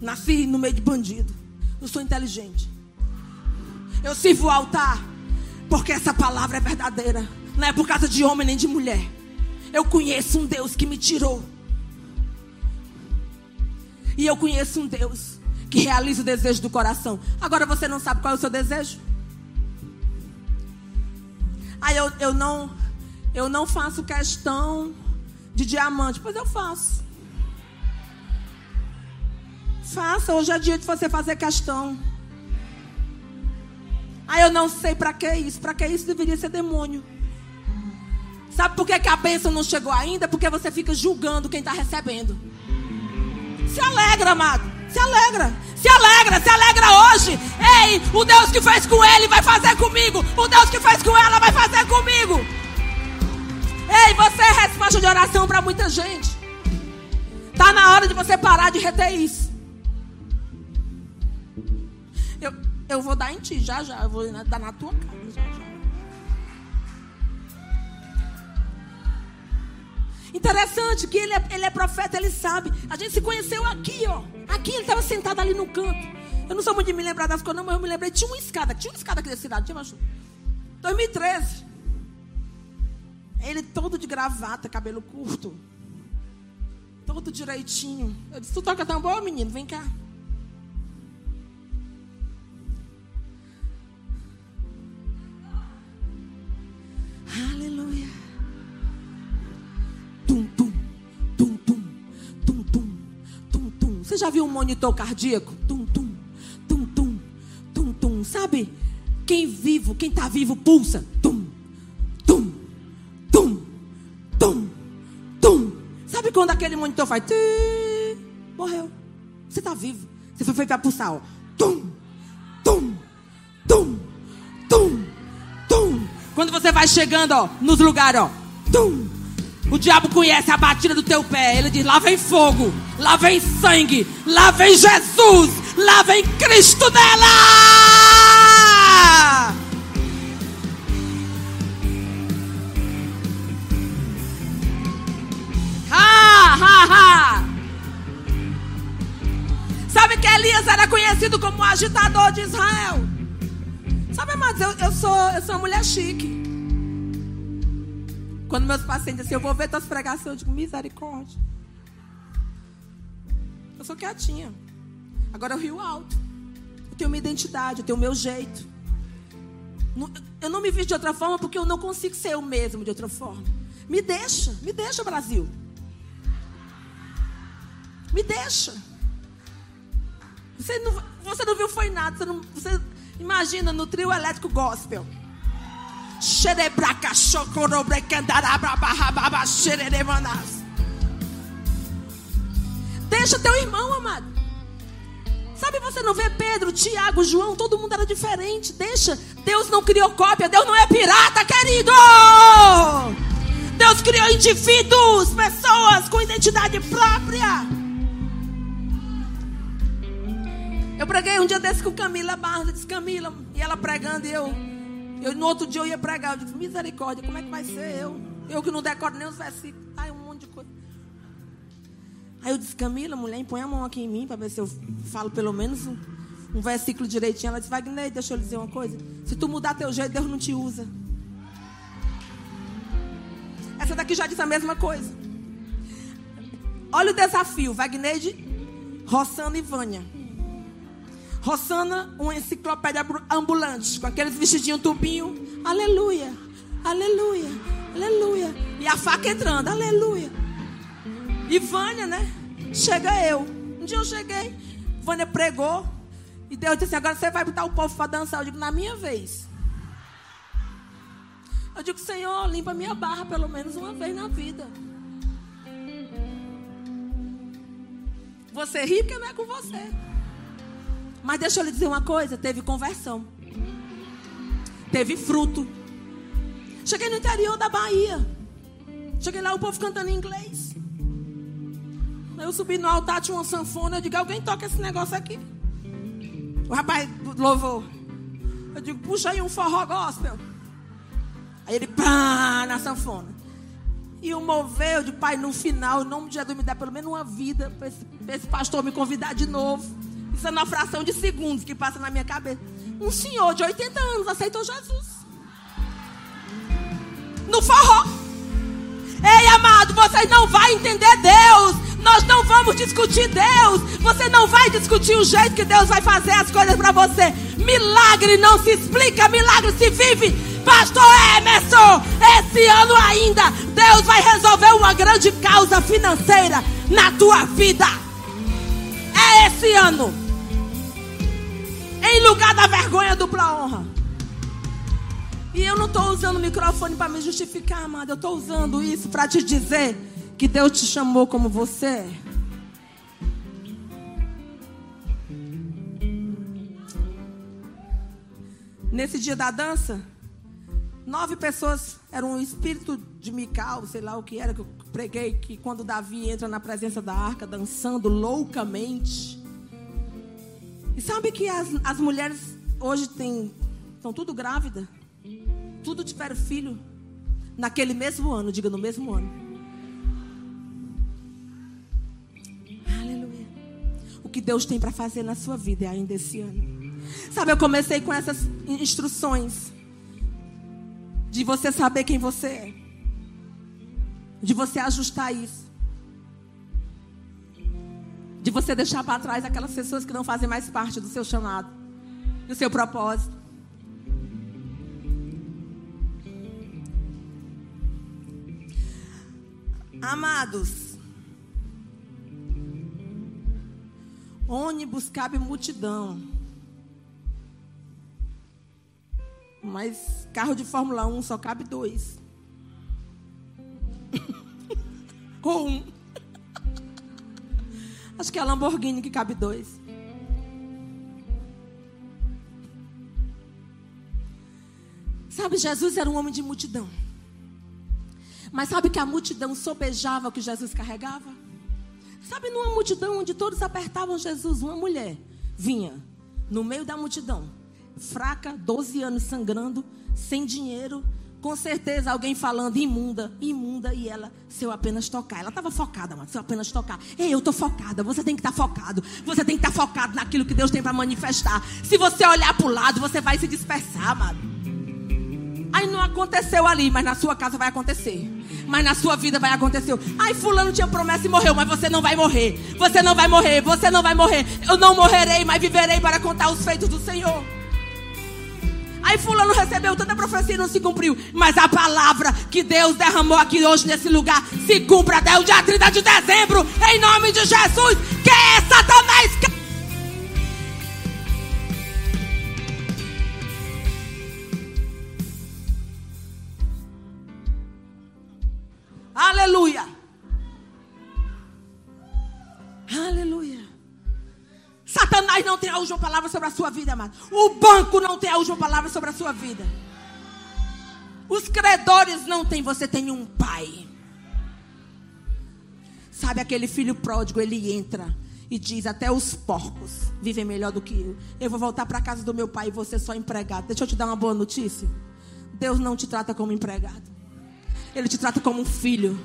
Speaker 1: Nasci no meio de bandido. Eu sou inteligente. Eu sirvo o altar porque essa palavra é verdadeira. Não é por causa de homem nem de mulher. Eu conheço um Deus que me tirou. E eu conheço um Deus que realiza o desejo do coração. Agora você não sabe qual é o seu desejo? Aí eu, eu não eu não faço questão de diamante, pois eu faço. Faça, hoje é dia de você fazer questão. Aí eu não sei para que isso, para que isso deveria ser demônio. Sabe por que, que a bênção não chegou ainda? Porque você fica julgando quem está recebendo. Se alegra, amado. Se alegra. Se alegra, se alegra hoje. Ei, o Deus que fez com ele vai fazer comigo. O Deus que fez com ela vai fazer comigo. Ei, você é resposta de oração para muita gente. Tá na hora de você parar de reter isso. Eu, eu vou dar em ti já já. Eu vou dar na tua cara já já. Interessante que ele é, ele é profeta, ele sabe. A gente se conheceu aqui, ó. Aqui ele estava sentado ali no canto. Eu não sou muito de me lembrar das coisas, não, mas eu me lembrei. Tinha uma escada, tinha uma escada aqui da cidade, tinha mais. 2013. Ele todo de gravata, cabelo curto. Todo direitinho. Eu disse, tu toca tão boa, menino? Vem cá. Já viu um monitor cardíaco? Tum, tum, tum, tum, tum, tum. Sabe? Quem vivo, quem está vivo, pulsa. Tum, tum, tum, tum, tum. Sabe quando aquele monitor faz? Morreu. Você está vivo. Você foi feito para pulsar, ó. Tum, tum, tum, tum, tum. Quando você vai chegando, ó, nos lugares, ó. Tum, o diabo conhece a batida do teu pé. Ele diz: lá vem fogo, lá vem sangue, lá vem Jesus, lá vem Cristo dela. Ha, ha, ha. Sabe que Elias era conhecido como o agitador de Israel? Sabe, mas eu, eu, sou, eu sou uma mulher chique. Quando meus pacientes assim, eu vou ver tuas pregações, eu digo, misericórdia. Eu sou quietinha. Agora eu rio alto. Eu tenho minha identidade, eu tenho o meu jeito. Eu não me visto de outra forma porque eu não consigo ser eu mesmo de outra forma. Me deixa, me deixa, Brasil. Me deixa. Você não, você não viu foi nada. Você, não, você imagina no trio elétrico gospel. Deixa teu irmão, amado. Sabe, você não vê Pedro, Tiago, João, todo mundo era diferente. Deixa. Deus não criou cópia, Deus não é pirata, querido. Deus criou indivíduos, pessoas com identidade própria. Eu preguei um dia desse com Camila Barros. Eu disse, Camila, e ela pregando, e eu, eu. No outro dia eu ia pregar. Eu disse, misericórdia, como é que vai ser eu? Eu que não decoro nem os versículos. Ai, um monte de coisa. Aí eu disse, Camila, mulher, põe a mão aqui em mim para ver se eu falo pelo menos um, um versículo direitinho. Ela disse, Wagner, deixa eu lhe dizer uma coisa. Se tu mudar teu jeito, Deus não te usa. Essa daqui já disse a mesma coisa. Olha o desafio. Wagner, Rossana e Vânia. Rossana, uma enciclopédia ambulante, com aqueles vestidinhos tubinho. Aleluia, aleluia, aleluia. E a faca entrando, aleluia. E Vânia, né? Chega eu. Um dia eu cheguei, Vânia pregou. E Deus disse: agora você vai botar o povo para dançar. Eu digo: na minha vez. Eu digo: Senhor, limpa minha barra pelo menos uma vez na vida. Você ri porque não é com você. Mas deixa eu lhe dizer uma coisa: teve conversão, teve fruto. Cheguei no interior da Bahia. Cheguei lá, o povo cantando em inglês. Eu subi no altar, tinha uma sanfona. Eu digo: alguém toca esse negócio aqui. O rapaz louvou. Eu digo: puxa aí um forró gospel. Aí ele, pá, na sanfona. E o moveu de pai no final, em nome de Jesus, me dá pelo menos uma vida para esse, esse, pastor me convidar de novo. Isso é uma fração de segundos que passa na minha cabeça. Um senhor de 80 anos aceitou Jesus. No forró. Ei, amado, vocês não vão entender Deus. Nós não vamos discutir Deus. Você não vai discutir o jeito que Deus vai fazer as coisas para você. Milagre não se explica, milagre se vive. Pastor Emerson, esse ano ainda, Deus vai resolver uma grande causa financeira na tua vida. É esse ano. Em lugar da vergonha, dupla honra. E eu não estou usando o microfone para me justificar, amada. Eu estou usando isso para te dizer que Deus te chamou como você é. Nesse dia da dança, Nove pessoas eram um espírito de Mical, sei lá o que era, que eu preguei, que quando Davi entra na presença da arca, dançando loucamente. E sabe que as, as mulheres hoje têm, estão tudo grávidas? Tudo tiveram filho naquele mesmo ano, diga no mesmo ano. Aleluia. O que Deus tem para fazer na sua vida é ainda esse ano. Sabe, eu comecei com essas instruções de você saber quem você é. De você ajustar isso. Você deixar para trás aquelas pessoas que não fazem mais parte do seu chamado, do seu propósito. Amados, ônibus cabe multidão. Mas carro de Fórmula 1 só cabe dois. Ou um. Acho que é a Lamborghini que cabe dois. Sabe, Jesus era um homem de multidão. Mas sabe que a multidão sobejava o que Jesus carregava? Sabe, numa multidão onde todos apertavam Jesus, uma mulher vinha no meio da multidão fraca, 12 anos sangrando, sem dinheiro, com certeza alguém falando imunda, imunda, e ela, se eu apenas tocar. Ela estava focada, mano, se eu apenas tocar. Ei, eu estou focada, você tem que estar tá focado. Você tem que estar tá focado naquilo que Deus tem para manifestar. Se você olhar para o lado, você vai se dispersar, mano. Aí não aconteceu ali, mas na sua casa vai acontecer. Mas na sua vida vai acontecer. Ai, fulano tinha promessa e morreu, mas você não vai morrer. Você não vai morrer, você não vai morrer. Eu não morrerei, mas viverei para contar os feitos do Senhor. Aí fulano recebeu tanta profecia e não se cumpriu. Mas a palavra que Deus derramou aqui hoje nesse lugar se cumpra até o dia 30 de dezembro. Em nome de Jesus. Que é Satanás? Aleluia. Aleluia. Satanás não tem a última palavra sobre a sua vida, amado. O banco não tem a última palavra sobre a sua vida. Os credores não têm, você tem um pai. Sabe aquele filho pródigo, ele entra e diz: Até os porcos vivem melhor do que eu. Eu vou voltar para a casa do meu pai e você só empregado. Deixa eu te dar uma boa notícia. Deus não te trata como empregado, Ele te trata como um filho.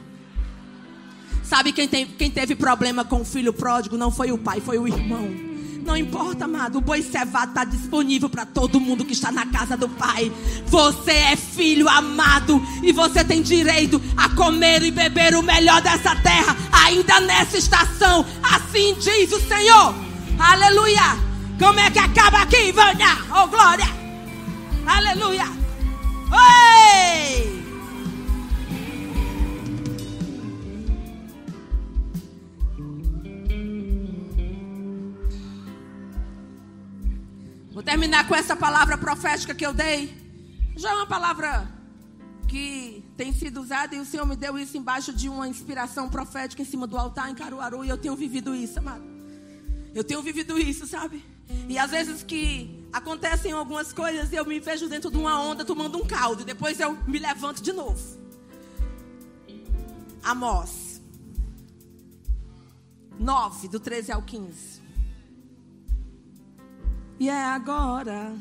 Speaker 1: Sabe quem, tem, quem teve problema com o filho pródigo? Não foi o pai, foi o irmão. Não importa, amado. O boi cevado está disponível para todo mundo que está na casa do Pai. Você é filho amado e você tem direito a comer e beber o melhor dessa terra, ainda nessa estação. Assim diz o Senhor. Aleluia. Como é que acaba aqui, Vânia? Oh, glória. Aleluia. Oi! Terminar com essa palavra profética que eu dei. Já é uma palavra que tem sido usada e o Senhor me deu isso embaixo de uma inspiração profética em cima do altar em Caruaru e eu tenho vivido isso, amado. Eu tenho vivido isso, sabe? E às vezes que acontecem algumas coisas eu me vejo dentro de uma onda tomando um caldo e depois eu me levanto de novo. Amós 9, do 13 ao 15. E é agora.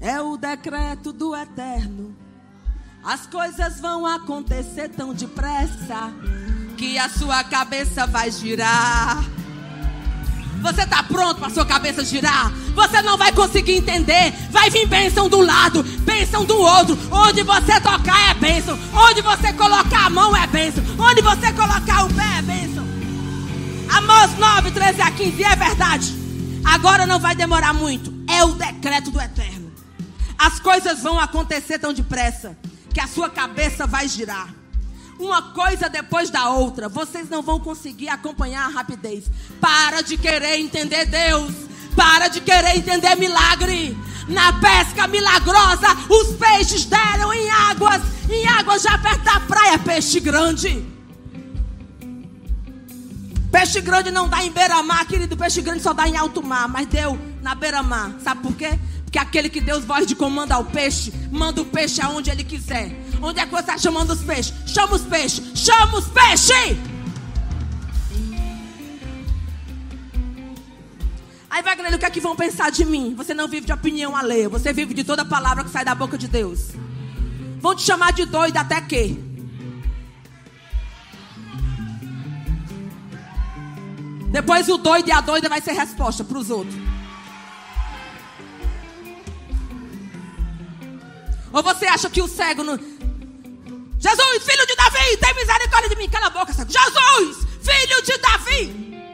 Speaker 1: É o decreto do eterno. As coisas vão acontecer tão depressa que a sua cabeça vai girar. Você está pronto para sua cabeça girar? Você não vai conseguir entender. Vai vir bênção do lado, bênção do outro. Onde você tocar é bênção. Onde você colocar a mão é bênção. Onde você colocar o pé é bênção. Amós 9, 13 a 15. É verdade. Agora não vai demorar muito. É o decreto do eterno. As coisas vão acontecer tão depressa que a sua cabeça vai girar. Uma coisa depois da outra. Vocês não vão conseguir acompanhar a rapidez. Para de querer entender Deus. Para de querer entender milagre. Na pesca milagrosa, os peixes deram em águas, em águas já perto da praia, peixe grande. Peixe grande não dá em beira-mar, querido. Peixe grande só dá em alto mar. Mas deu na beira-mar. Sabe por quê? Porque aquele que Deus voz de comando ao peixe, manda o peixe aonde ele quiser. Onde é que você está chamando os peixes? Chama os peixes. Chama os peixes! Aí vai, galera, o que é que vão pensar de mim? Você não vive de opinião alheia. Você vive de toda palavra que sai da boca de Deus. Vão te chamar de doido até que? Depois o doido e a doida vai ser resposta para os outros. Ou você acha que o cego não. Jesus, filho de Davi, tem misericórdia de mim. Cala a boca, cego. Jesus, filho de Davi.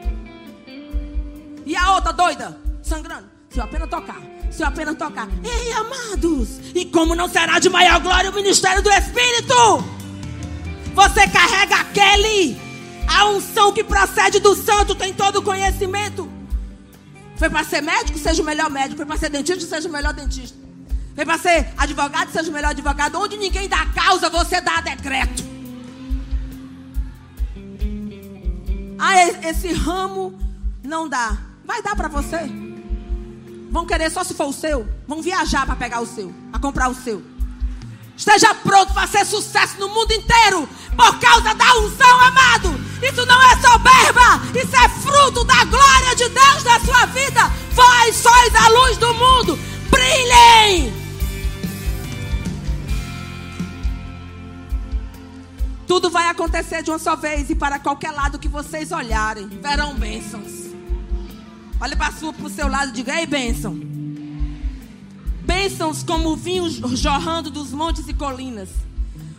Speaker 1: E a outra doida, sangrando. Se eu apenas tocar, se eu apenas tocar. Ei, amados, e como não será de maior glória o ministério do Espírito? Você carrega aquele a unção que procede do santo tem todo o conhecimento. Foi para ser médico, seja o melhor médico. Foi para ser dentista, seja o melhor dentista. Foi para ser advogado, seja o melhor advogado. Onde ninguém dá causa, você dá decreto. Ah, esse ramo não dá. Vai dar para você. Vão querer só se for o seu. Vão viajar para pegar o seu, para comprar o seu. Esteja pronto para ser sucesso no mundo inteiro por causa da unção, amado. Isso não é soberba, isso é fruto da glória de Deus na sua vida. Vós sois a luz do mundo. Brilhem! Tudo vai acontecer de uma só vez e para qualquer lado que vocês olharem, verão bênçãos. Olhe para o seu lado e diga: Ei, bênção. Bênçãos como vinho jorrando dos montes e colinas.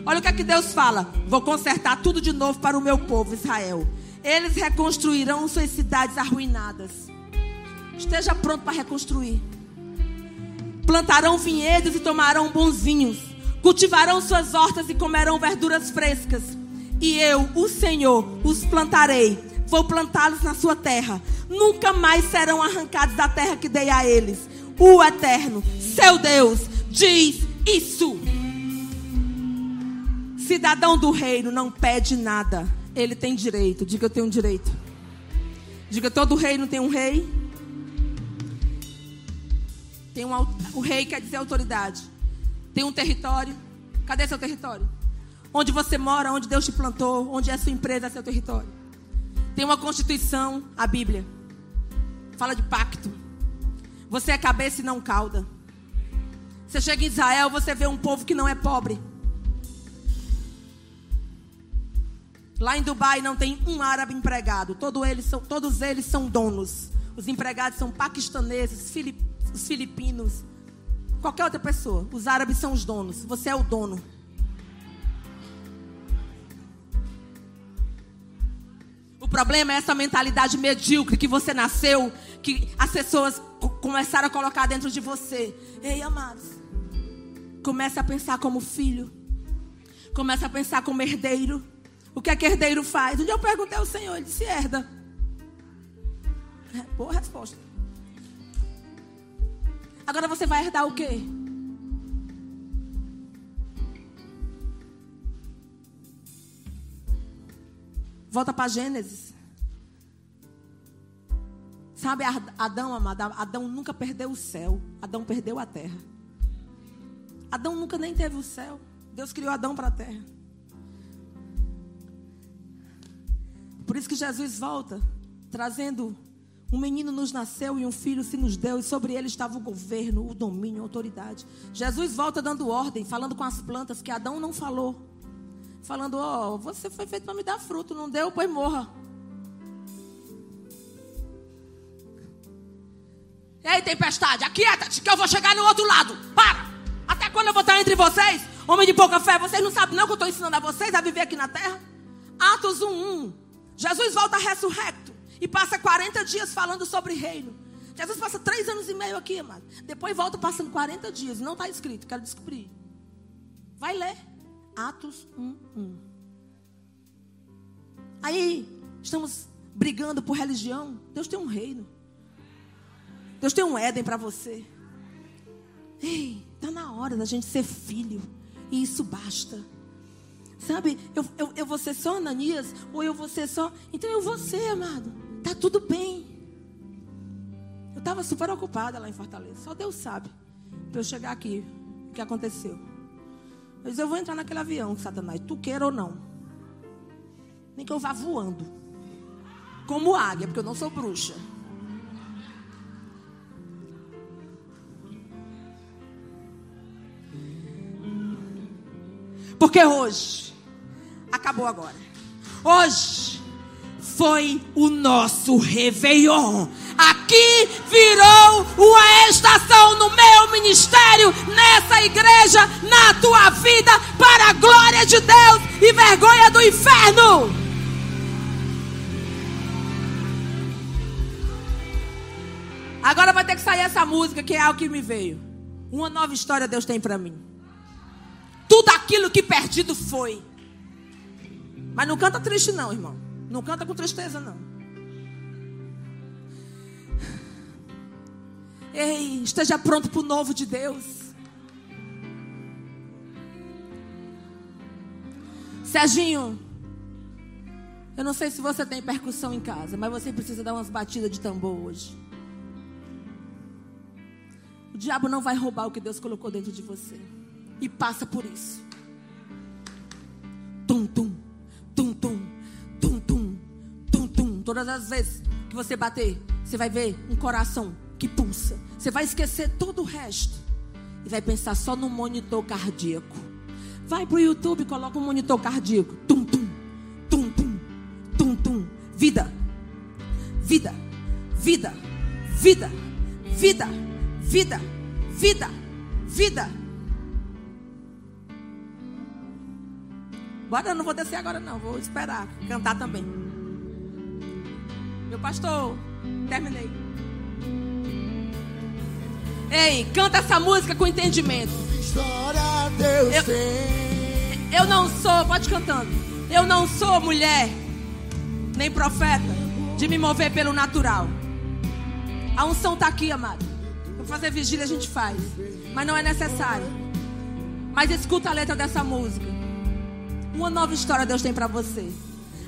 Speaker 1: Olha o que é que Deus fala: Vou consertar tudo de novo para o meu povo, Israel. Eles reconstruirão suas cidades arruinadas. Esteja pronto para reconstruir. Plantarão vinhedos e tomarão bons vinhos. Cultivarão suas hortas e comerão verduras frescas. E eu, o Senhor, os plantarei. Vou plantá-los na sua terra. Nunca mais serão arrancados da terra que dei a eles. O Eterno, seu Deus, diz isso. Cidadão do reino não pede nada. Ele tem direito. Diga eu tenho direito. Diga todo reino tem um rei. Tem um, o rei quer dizer autoridade. Tem um território. Cadê seu território? Onde você mora, onde Deus te plantou, onde é sua empresa, seu território. Tem uma constituição, a Bíblia. Fala de pacto. Você é cabeça e não cauda. Você chega em Israel, você vê um povo que não é pobre. Lá em Dubai não tem um árabe empregado. Todos eles são, todos eles são donos. Os empregados são paquistaneses, filip, os filipinos, qualquer outra pessoa. Os árabes são os donos. Você é o dono. O problema é essa mentalidade medíocre que você nasceu, que as pessoas começaram a colocar dentro de você. Ei, amados, comece a pensar como filho. Comece a pensar como herdeiro. O que é que herdeiro faz? Dia eu perguntei ao Senhor, ele disse: herda. É, boa resposta. Agora você vai herdar o quê? Volta para Gênesis. Sabe Adão, amado? Adão nunca perdeu o céu. Adão perdeu a terra. Adão nunca nem teve o céu. Deus criou Adão para a terra. Por isso que Jesus volta, trazendo um menino nos nasceu e um filho se nos deu, e sobre ele estava o governo, o domínio, a autoridade. Jesus volta dando ordem, falando com as plantas que Adão não falou. Falando: Ó, oh, você foi feito para me dar fruto, não deu, pois morra. Ei, tempestade, aquieta-te, que eu vou chegar no outro lado. Para! Até quando eu vou estar entre vocês? Homem de pouca fé, vocês não sabem não que eu estou ensinando a vocês a viver aqui na terra? Atos 1, 1. Jesus volta ressurrecto e passa 40 dias falando sobre reino. Jesus passa três anos e meio aqui, amado. Depois volta passando 40 dias. Não está escrito, quero descobrir. Vai ler. Atos 1, 1. Aí, estamos brigando por religião. Deus tem um reino. Deus tem um Éden para você. Ei, está na hora da gente ser filho. E isso basta. Sabe, eu, eu, eu vou ser só Ananias, ou eu vou ser só. Então eu vou ser, amado. Tá tudo bem. Eu estava super ocupada lá em Fortaleza. Só Deus sabe. Para eu chegar aqui, o que aconteceu. Mas eu vou entrar naquele avião, Satanás, tu queira ou não. Nem que eu vá voando. Como águia, porque eu não sou bruxa. Porque hoje acabou agora. Hoje foi o nosso Réveillon. Aqui virou uma estação no meu ministério, nessa igreja, na tua vida, para a glória de Deus e vergonha do inferno. Agora vai ter que sair essa música que é algo que me veio. Uma nova história Deus tem para mim. Tudo aquilo que perdido foi mas não canta triste, não, irmão. Não canta com tristeza, não. Ei, esteja pronto para o novo de Deus. Serginho, eu não sei se você tem percussão em casa, mas você precisa dar umas batidas de tambor hoje. O diabo não vai roubar o que Deus colocou dentro de você. E passa por isso. Tum, tum Todas as vezes que você bater, você vai ver um coração que pulsa. Você vai esquecer todo o resto e vai pensar só no monitor cardíaco. Vai pro YouTube coloca um monitor cardíaco. Tum, tum, tum, tum, tum, tum. Vida, vida, vida, vida, vida, vida, vida, vida. Bora, eu não vou descer agora não, vou esperar cantar também. Meu pastor, terminei. Ei, canta essa música com entendimento.
Speaker 2: História Deus eu, tem.
Speaker 1: eu não sou, pode cantando. Eu não sou mulher, nem profeta, de me mover pelo natural. A unção está aqui, amado. Para fazer vigília a gente faz, mas não é necessário. Mas escuta a letra dessa música. Uma nova história Deus tem para você.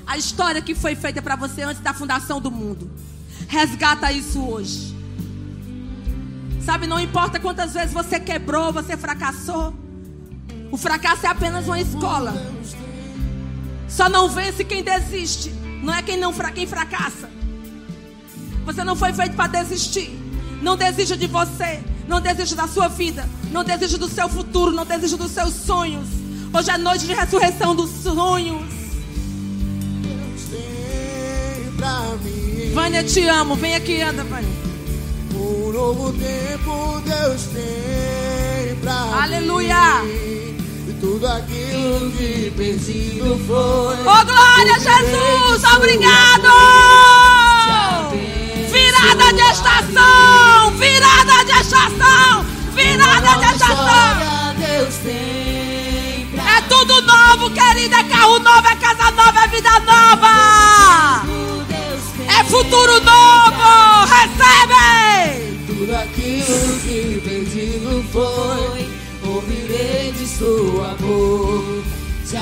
Speaker 1: A história que foi feita para você antes da fundação do mundo. Resgata isso hoje. Sabe, não importa quantas vezes você quebrou, você fracassou. O fracasso é apenas uma escola. Só não vence quem desiste. Não é quem não quem fracassa. Você não foi feito para desistir. Não desista de você. Não desista da sua vida. Não desista do seu futuro. Não desista dos seus sonhos. Hoje é noite de ressurreição dos sonhos. Vânia, te amo. Vem aqui, anda, Vânia.
Speaker 2: Um novo tempo Deus tem pra
Speaker 1: Aleluia.
Speaker 2: mim. E tudo aquilo que perdido foi.
Speaker 1: Oh, glória a Jesus! Obrigado! Virada de estação! Virada de estação! Virada de estação!
Speaker 2: Deus tem pra
Speaker 1: É tudo novo, querida. É carro novo, é casa nova, é vida nova! Futuro novo! Recebe!
Speaker 2: tudo aquilo que perdido foi. Ouvirei de sua amor. Te.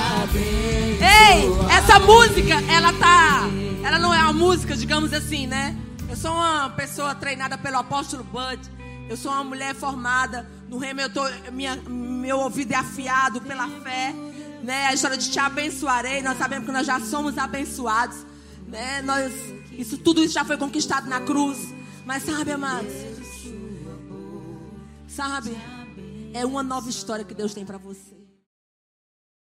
Speaker 1: Ei, essa música, ela tá. Ela não é uma música, digamos assim, né? Eu sou uma pessoa treinada pelo apóstolo Bud. Eu sou uma mulher formada. No reino eu tô, minha, meu ouvido é afiado pela fé. Né? A história de te abençoarei. Nós sabemos que nós já somos abençoados. Né? Nós, isso, tudo isso já foi conquistado na cruz. Mas sabe, amados? Sabe? É uma nova história que Deus tem para você.